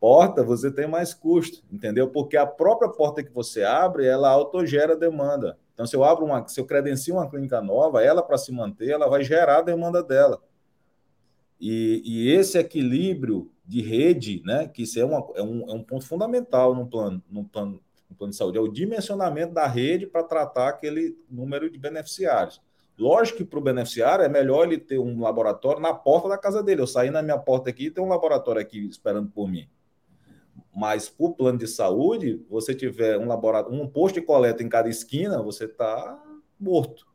porta, você tem mais custo, entendeu? Porque a própria porta que você abre, ela autogera demanda. Então, se eu abro uma, se eu credencio uma clínica nova, ela para se manter, ela vai gerar a demanda dela. E, e, esse equilíbrio de rede, né, que isso é, uma, é, um, é um ponto fundamental no plano, no, plano, no plano de saúde, é o dimensionamento da rede para tratar aquele número de beneficiários. Lógico que para o beneficiário é melhor ele ter um laboratório na porta da casa dele. Eu saí na minha porta aqui e tem um laboratório aqui esperando por mim. Mas para o plano de saúde, você tiver um laboratório, um posto de coleta em cada esquina, você está morto.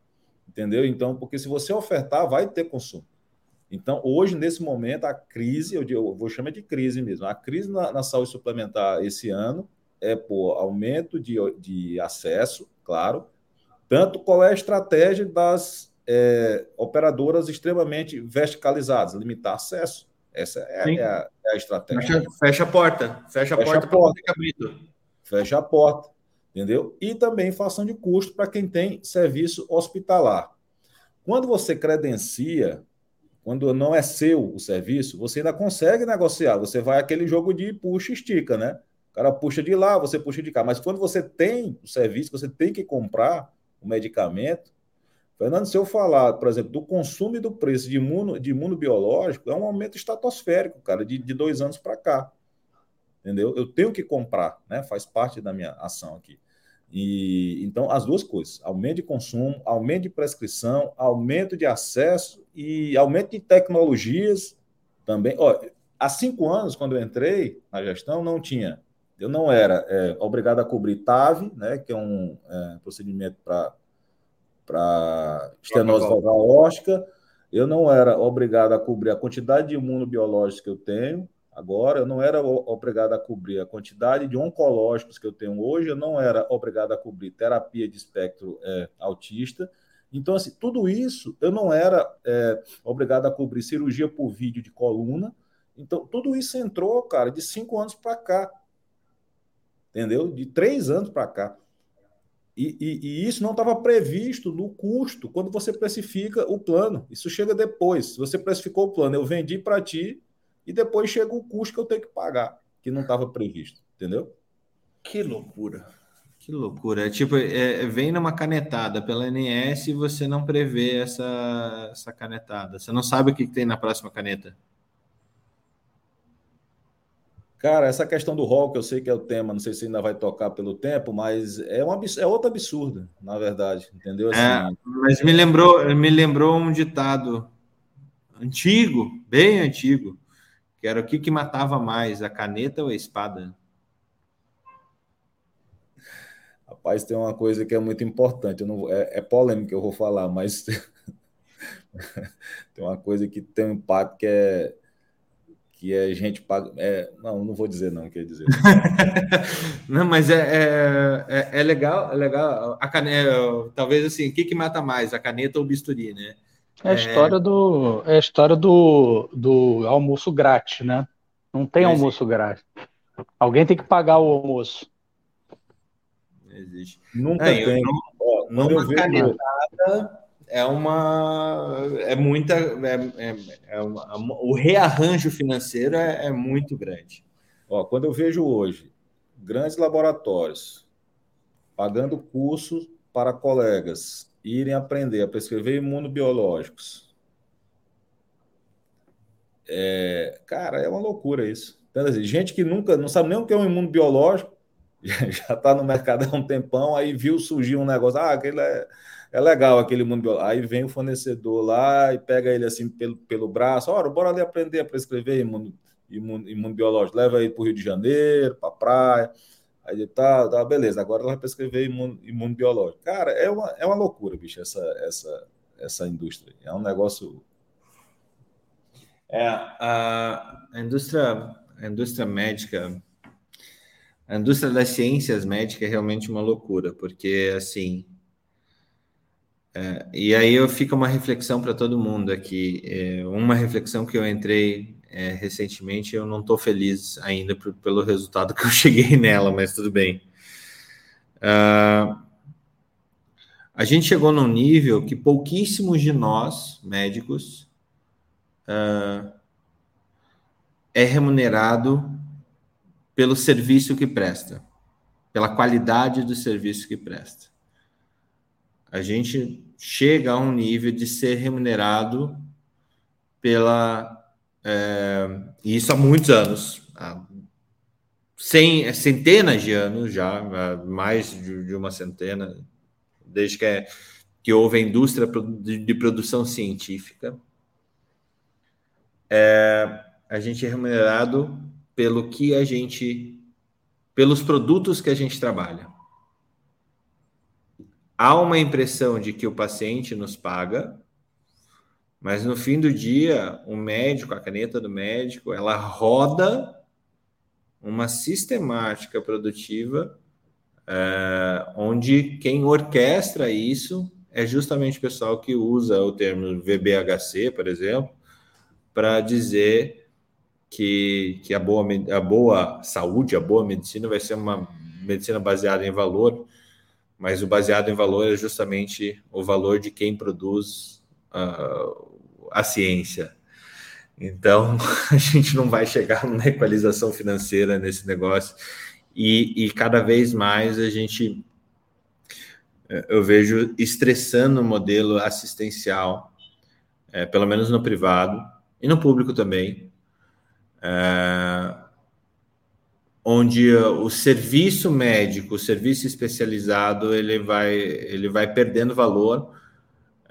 Entendeu? Então, porque se você ofertar, vai ter consumo. Então, hoje, nesse momento, a crise, eu, vou chamar de crise mesmo, a crise na, na saúde suplementar esse ano é por aumento de, de acesso, claro, tanto qual é a estratégia das é, operadoras extremamente verticalizadas, limitar acesso. Essa é, é, a, é a, estratégia. Fecha, fecha, a porta. Fecha a fecha porta. A porta. Fecha a porta. Entendeu? E também inflação de custo para quem tem serviço hospitalar. Quando você credencia, quando não é seu o serviço, você ainda consegue negociar. Você vai aquele jogo de puxa e estica, né? O cara puxa de lá, você puxa de cá. Mas quando você tem o serviço, você tem que comprar, o medicamento. Fernando, se eu falar, por exemplo, do consumo e do preço de, imuno, de imunobiológico, é um aumento estratosférico, cara, de, de dois anos para cá. Entendeu? Eu tenho que comprar, né? Faz parte da minha ação aqui. E então as duas coisas: aumento de consumo, aumento de prescrição, aumento de acesso e aumento de tecnologias também. Ó, há cinco anos, quando eu entrei na gestão, não tinha eu não era é, obrigado a cobrir TAV, né, que é um é, procedimento para estenose óstica. Eu não era obrigado a cobrir a quantidade de imunobiológicos que eu tenho agora, eu não era obrigado a cobrir a quantidade de oncológicos que eu tenho hoje, eu não era obrigado a cobrir terapia de espectro é, autista. Então, assim, tudo isso eu não era é, obrigado a cobrir cirurgia por vídeo de coluna. Então, tudo isso entrou, cara, de cinco anos para cá entendeu? De três anos para cá. E, e, e, isso não estava previsto no custo quando você precifica o plano. Isso chega depois. Se você precificou o plano, eu vendi para ti e depois chega o custo que eu tenho que pagar, que não estava previsto, entendeu? Que loucura. Que loucura. É tipo, é, vem numa canetada pela ANS e você não prevê essa, essa canetada. Você não sabe o que, que tem na próxima caneta. Cara, essa questão do rock, eu sei que é o tema, não sei se ainda vai tocar pelo tempo, mas é, um, é outro absurdo, na verdade, entendeu? É, assim, é, mas me lembrou, me lembrou um ditado antigo, bem antigo, que era o que, que matava mais, a caneta ou a espada? Rapaz, tem uma coisa que é muito importante, não, é, é polêmico que eu vou falar, mas tem uma coisa que tem um impacto que é que a gente paga. É, não, não vou dizer, não, quer dizer. não, mas é, é, é, é, legal, é legal. A caneta, talvez assim, o que, que mata mais, a caneta ou o bisturi, né? É a história do, é a história do, do almoço grátis, né? Não tem almoço grátis. Alguém tem que pagar o almoço. Não existe. Nunca é, tem. Não, não, uma canetada é uma é muita é, é, é uma, o rearranjo financeiro é, é, muito grande. Ó, quando eu vejo hoje grandes laboratórios pagando cursos para colegas irem aprender a prescrever imunobiológicos, é, cara, é uma loucura isso. Então, assim, gente que nunca, não sabe nem o que é um imunobiológico, já está no mercado há um tempão, aí viu surgir um negócio, ah, aquele é, é legal, aquele imunobiológico. Aí vem o fornecedor lá e pega ele assim pelo, pelo braço, ora, bora ali aprender a prescrever imuno, imuno, imunobiológico, leva ele para o Rio de Janeiro, para a praia, Aí ele tá, tá, beleza, agora ela vai prescrever imuno, biológico. Cara, é uma, é uma loucura, bicho, essa, essa, essa indústria. É um negócio. É, a, a indústria, a indústria médica, a indústria das ciências médicas é realmente uma loucura, porque assim. É, e aí eu fica uma reflexão para todo mundo aqui. É, uma reflexão que eu entrei é, recentemente, eu não estou feliz ainda por, pelo resultado que eu cheguei nela, mas tudo bem. Uh, a gente chegou num nível que pouquíssimos de nós, médicos, uh, é remunerado pelo serviço que presta, pela qualidade do serviço que presta. A gente chega a um nível de ser remunerado pela é, isso há muitos anos, há cem, centenas de anos já, mais de, de uma centena, desde que, é, que houve a indústria de, de produção científica. É, a gente é remunerado pelo que a gente, pelos produtos que a gente trabalha. Há uma impressão de que o paciente nos paga, mas no fim do dia, o médico, a caneta do médico, ela roda uma sistemática produtiva é, onde quem orquestra isso é justamente o pessoal que usa o termo VBHC, por exemplo, para dizer que, que a, boa, a boa saúde, a boa medicina vai ser uma medicina baseada em valor, mas o baseado em valor é justamente o valor de quem produz uh, a ciência. Então, a gente não vai chegar numa equalização financeira nesse negócio. E, e cada vez mais a gente, é, eu vejo estressando o modelo assistencial, é, pelo menos no privado e no público também, é, onde o serviço médico, o serviço especializado, ele vai, ele vai perdendo valor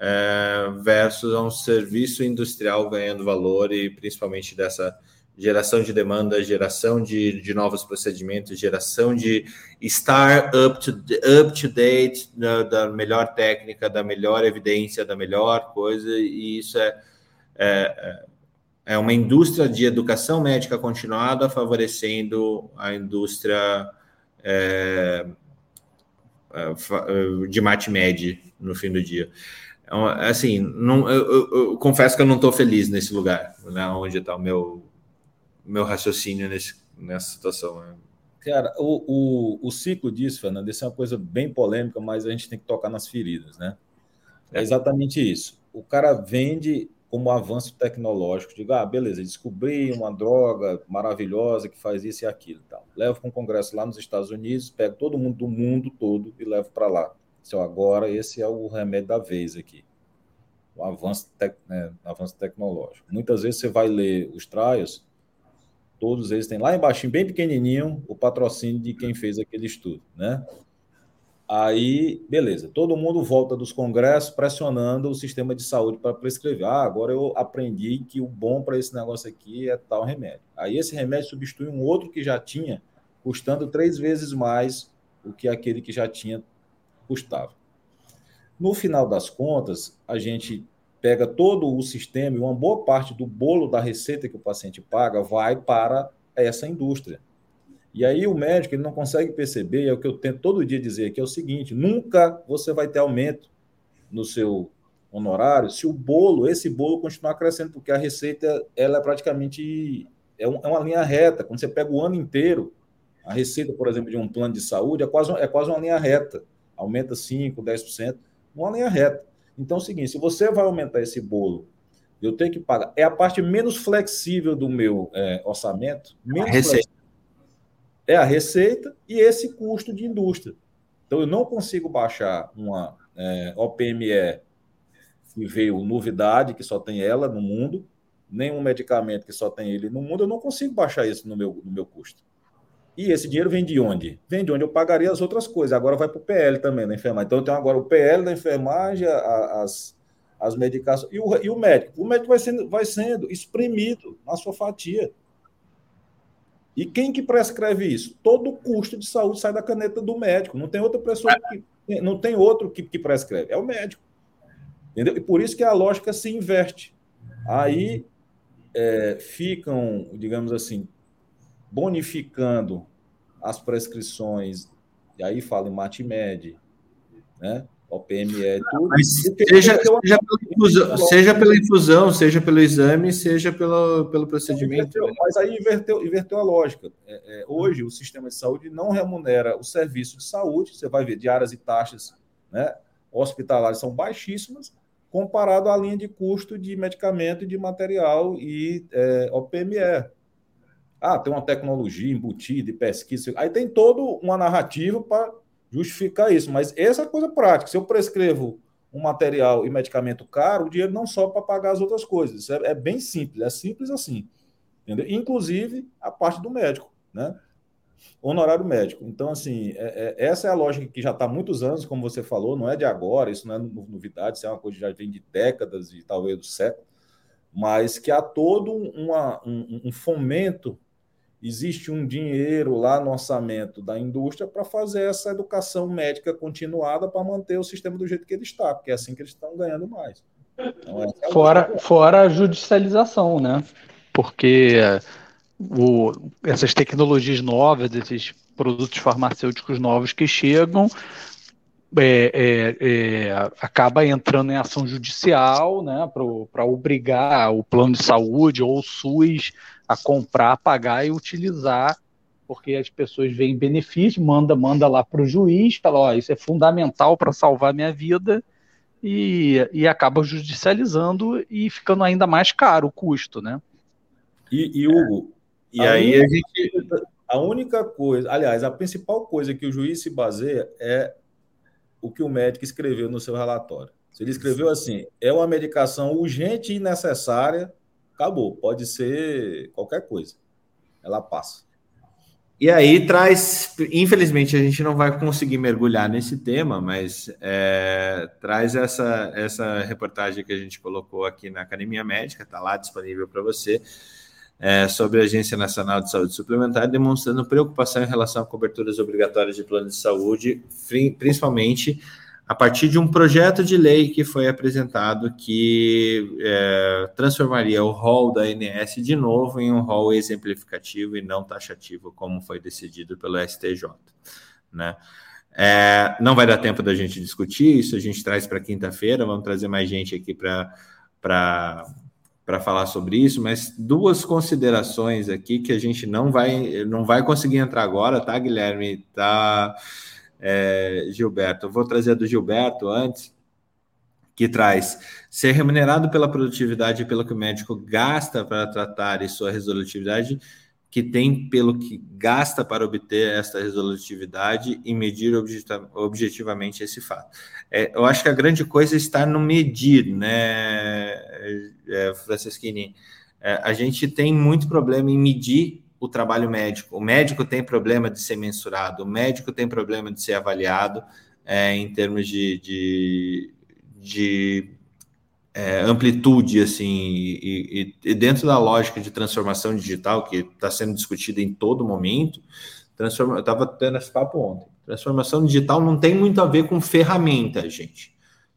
é, versus um serviço industrial ganhando valor e principalmente dessa geração de demanda, geração de, de novos procedimentos, geração de estar up to, up to date da, da melhor técnica, da melhor evidência, da melhor coisa, e isso é, é, é uma indústria de educação médica continuada favorecendo a indústria é, é de MatMed no fim do dia. Então, assim, não, eu, eu, eu, confesso que eu não estou feliz nesse lugar, né, onde está o meu, meu raciocínio nesse, nessa situação. Né? Cara, o, o, o ciclo disso, Fernando, isso é uma coisa bem polêmica, mas a gente tem que tocar nas feridas, né? É exatamente isso. O cara vende como avanço tecnológico, diga, ah, beleza, descobri uma droga maravilhosa que faz isso e aquilo, tal. Levo para um congresso lá nos Estados Unidos, pego todo mundo do mundo todo e levo para lá. Então, agora esse é o remédio da vez aqui. O avanço, tec, né, avanço tecnológico. Muitas vezes você vai ler os trials, todos eles têm lá embaixo, bem pequenininho, o patrocínio de quem fez aquele estudo, né? Aí, beleza, todo mundo volta dos congressos pressionando o sistema de saúde para prescrever. Ah, agora eu aprendi que o bom para esse negócio aqui é tal remédio. Aí esse remédio substitui um outro que já tinha, custando três vezes mais o que aquele que já tinha custava. No final das contas, a gente pega todo o sistema e uma boa parte do bolo da receita que o paciente paga vai para essa indústria. E aí o médico ele não consegue perceber, é o que eu tento todo dia dizer aqui, é o seguinte, nunca você vai ter aumento no seu honorário se o bolo, esse bolo continuar crescendo, porque a receita ela é praticamente é, é uma linha reta. Quando você pega o ano inteiro, a receita, por exemplo, de um plano de saúde é quase, é quase uma linha reta aumenta 5%, 10%, uma linha reta. Então é o seguinte: se você vai aumentar esse bolo, eu tenho que pagar. É a parte menos flexível do meu é, orçamento. Menos a receita. É a receita e esse custo de indústria. Então, eu não consigo baixar uma é, OPME que veio novidade, que só tem ela no mundo, nem um medicamento que só tem ele no mundo, eu não consigo baixar isso no meu, no meu custo. E esse dinheiro vem de onde? Vem de onde eu pagaria as outras coisas. Agora vai para o PL também na enfermagem. Então eu tenho agora o PL da enfermagem, as, as medicações. E o, e o médico? O médico vai sendo, vai sendo espremido na sua fatia. E quem que prescreve isso? Todo o custo de saúde sai da caneta do médico. Não tem outra pessoa que. Não tem outro que, que prescreve. É o médico. Entendeu? E por isso que a lógica se inverte. Aí é, ficam, digamos assim, bonificando as prescrições, e aí fala em MATMED, né? OPME, tudo. Mas seja, seja, pela infusão, seja pela infusão, seja pelo exame, seja pelo, pelo procedimento. Inverteu, mas aí inverteu, inverteu a lógica. É, é, hoje, o sistema de saúde não remunera o serviço de saúde, você vai ver diárias e taxas né, hospitalares são baixíssimas, comparado à linha de custo de medicamento, de material e é, OPME. Ah, tem uma tecnologia embutida de pesquisa. Aí tem toda uma narrativa para justificar isso. Mas essa é coisa prática. Se eu prescrevo um material e medicamento caro, o dinheiro não sobe para pagar as outras coisas. Isso é, é, bem simples. É simples assim. Entendeu? Inclusive a parte do médico, né? Honorário médico. Então, assim, é, é, essa é a lógica que já está há muitos anos, como você falou, não é de agora, isso não é novidade, isso é uma coisa que já vem de décadas e talvez do século, mas que há todo uma, um, um fomento existe um dinheiro lá no orçamento da indústria para fazer essa educação médica continuada para manter o sistema do jeito que ele está, porque é assim que eles estão ganhando mais. Então, é fora, fora a judicialização, né? Porque o, essas tecnologias novas, esses produtos farmacêuticos novos que chegam, é, é, é, acaba entrando em ação judicial né, para obrigar o plano de saúde ou o SUS a comprar, pagar e utilizar, porque as pessoas veem benefício, manda, manda lá para o juiz, fala, ó, isso é fundamental para salvar minha vida, e, e acaba judicializando e ficando ainda mais caro o custo, né? E, e Hugo, e aí única, a gente. A única coisa, aliás, a principal coisa que o juiz se baseia é o que o médico escreveu no seu relatório. Se ele escreveu assim, é uma medicação urgente e necessária acabou. Pode ser qualquer coisa. Ela passa. E aí traz, infelizmente a gente não vai conseguir mergulhar nesse tema, mas é, traz essa, essa reportagem que a gente colocou aqui na Academia Médica, está lá disponível para você, é, sobre a Agência Nacional de Saúde Suplementar, demonstrando preocupação em relação a coberturas obrigatórias de plano de saúde, principalmente a partir de um projeto de lei que foi apresentado que é, transformaria o rol da ANS de novo em um rol exemplificativo e não taxativo, como foi decidido pelo STJ. Né? É, não vai dar tempo da gente discutir isso, a gente traz para quinta-feira, vamos trazer mais gente aqui para para falar sobre isso, mas duas considerações aqui que a gente não vai não vai conseguir entrar agora, tá, Guilherme? Tá é, Gilberto. Vou trazer a do Gilberto antes, que traz ser remunerado pela produtividade e pelo que o médico gasta para tratar e sua resolutividade, que tem pelo que gasta para obter esta resolutividade e medir objetivamente esse fato. É, eu acho que a grande coisa está no medir, né, é, Francisquini? É, a gente tem muito problema em medir o trabalho médico. O médico tem problema de ser mensurado, o médico tem problema de ser avaliado é, em termos de, de, de é, amplitude, assim, e, e, dentro da lógica de transformação digital que está sendo discutida em todo momento, transforma, eu estava tendo esse papo ontem. Transformação digital não tem muito a ver com ferramenta, gente.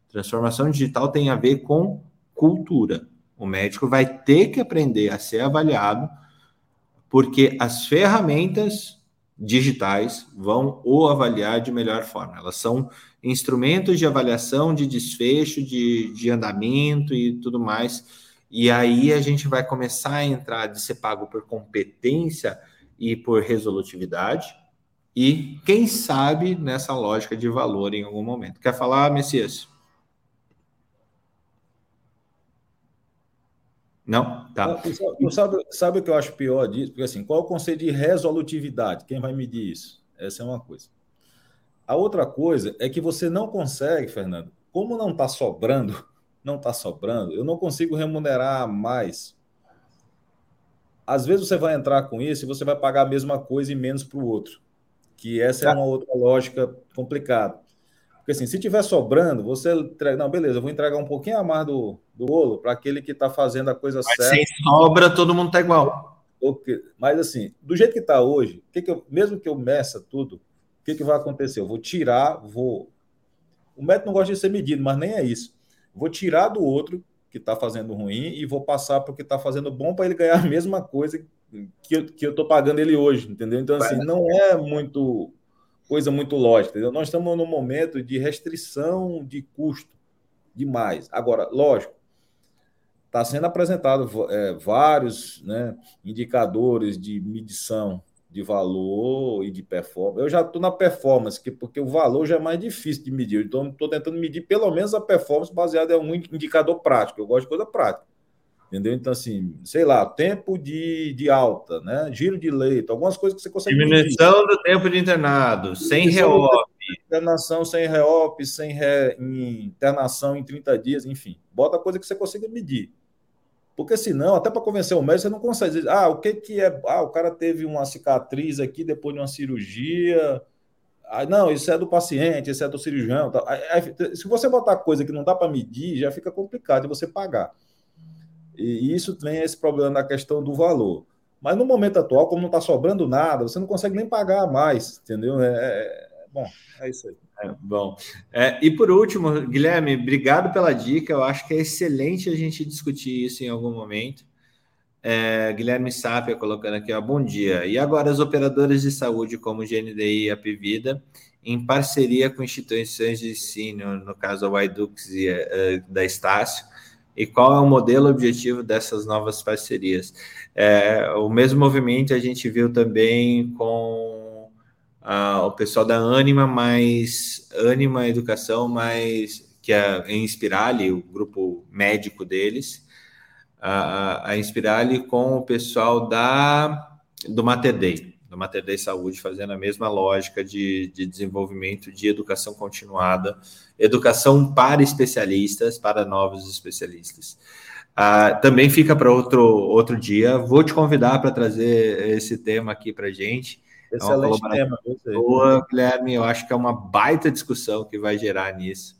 Transformação digital tem a ver com cultura. O médico vai ter que aprender a ser avaliado porque as ferramentas digitais vão o avaliar de melhor forma. Elas são instrumentos de avaliação, de desfecho, de, de andamento e tudo mais. E aí a gente vai começar a entrar de ser pago por competência e por resolutividade. E quem sabe nessa lógica de valor em algum momento. Quer falar, Messias? Não? Tá. Sabe, sabe, sabe, o que eu acho pior disso? Porque assim, qual é o conceito de resolutividade? Quem vai medir isso? Essa é uma coisa. A outra coisa é que você não consegue, Fernando, como não está sobrando, não está sobrando, eu não consigo remunerar mais. Às vezes você vai entrar com isso e você vai pagar a mesma coisa e menos para o outro. Que essa é tá. uma outra lógica complicada. Porque assim, se tiver sobrando, você entrega. Não, beleza, eu vou entregar um pouquinho a mais do, do bolo para aquele que está fazendo a coisa Mas certa. Sem sobra, todo mundo está igual. Mas assim, do jeito que está hoje, que que eu, mesmo que eu meça tudo, o que, que vai acontecer? Eu vou tirar, vou. O método não gosta de ser medido, mas nem é isso. Vou tirar do outro que está fazendo ruim e vou passar para o que está fazendo bom para ele ganhar a mesma coisa que eu, que eu estou pagando ele hoje, entendeu? Então, assim, não é muito coisa muito lógica. Entendeu? Nós estamos num momento de restrição de custo demais. Agora, lógico, está sendo apresentado é, vários né, indicadores de medição de valor e de performance. Eu já estou na performance, porque o valor já é mais difícil de medir. Então, estou tentando medir pelo menos a performance baseada em um indicador prático. Eu gosto de coisa prática. Entendeu? Então, assim, sei lá, tempo de, de alta, né? Giro de leito, algumas coisas que você consegue. Diminuição medir. do tempo de internado, sem reop. Internação sem reop, sem re... internação em 30 dias, enfim. Bota coisa que você consiga medir. Porque senão, até para convencer o médico, você não consegue dizer, ah, o que, que é. Ah, o cara teve uma cicatriz aqui depois de uma cirurgia. Ah, não, isso é do paciente, isso é do cirurgião. Tá. se você botar coisa que não dá para medir, já fica complicado de você pagar. E isso tem esse problema na questão do valor. Mas no momento atual, como não está sobrando nada, você não consegue nem pagar mais, entendeu? É, é, bom, é isso aí. É, bom, é, e por último, Guilherme, obrigado pela dica. Eu acho que é excelente a gente discutir isso em algum momento. É, Guilherme Sápia colocando aqui, ó, bom dia. E agora as operadoras de saúde, como GNDI e a Pivida, em parceria com instituições de ensino, no caso a Waidux e uh, da Estácio, e qual é o modelo objetivo dessas novas parcerias. É, o mesmo movimento a gente viu também com o pessoal da Anima, mais Anima Educação, mais que é em Inspirale, o grupo médico deles, a, a Inspirale com o pessoal da do Mater Dei do Mater Saúde, fazendo a mesma lógica de, de desenvolvimento de educação continuada, educação para especialistas, para novos especialistas. Ah, também fica para outro, outro dia. Vou te convidar para trazer esse tema aqui para gente. Excelente é tema. Boa, Guilherme. Eu acho que é uma baita discussão que vai gerar nisso.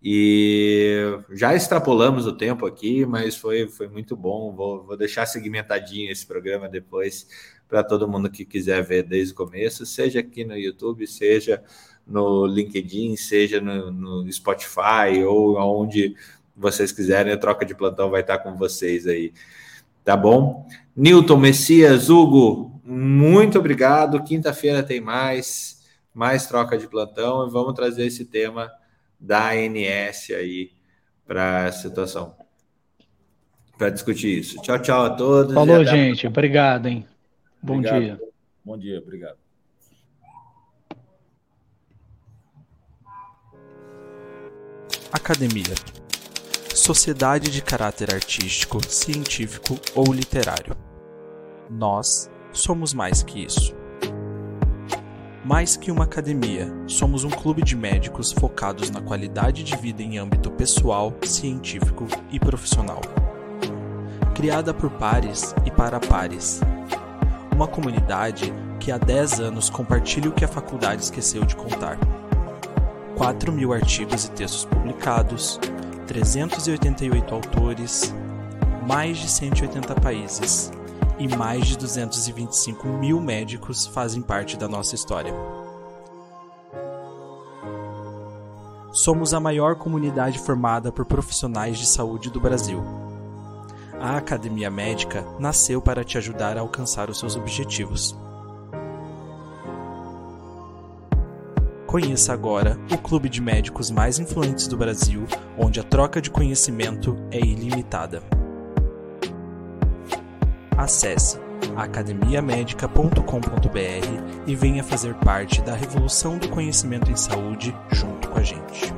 E já extrapolamos o tempo aqui, mas foi, foi muito bom. Vou, vou deixar segmentadinho esse programa depois para todo mundo que quiser ver desde o começo, seja aqui no YouTube, seja no LinkedIn, seja no, no Spotify ou aonde vocês quiserem, a troca de plantão vai estar com vocês aí. Tá bom? Newton, Messias, Hugo, muito obrigado. Quinta-feira tem mais, mais troca de plantão e vamos trazer esse tema da ANS aí para a situação, para discutir isso. Tchau, tchau a todos. Falou, gente. Obrigado, hein? Bom obrigado. dia. Bom dia, obrigado. Academia. Sociedade de caráter artístico, científico ou literário. Nós somos mais que isso. Mais que uma academia, somos um clube de médicos focados na qualidade de vida em âmbito pessoal, científico e profissional. Criada por pares e para pares uma comunidade que há 10 anos compartilha o que a faculdade esqueceu de contar. 4 mil artigos e textos publicados, 388 autores, mais de 180 países e mais de 225 mil médicos fazem parte da nossa história. Somos a maior comunidade formada por profissionais de saúde do Brasil a Academia Médica nasceu para te ajudar a alcançar os seus objetivos. Conheça agora o clube de médicos mais influentes do Brasil, onde a troca de conhecimento é ilimitada. Acesse academiamedica.com.br e venha fazer parte da revolução do conhecimento em saúde junto com a gente.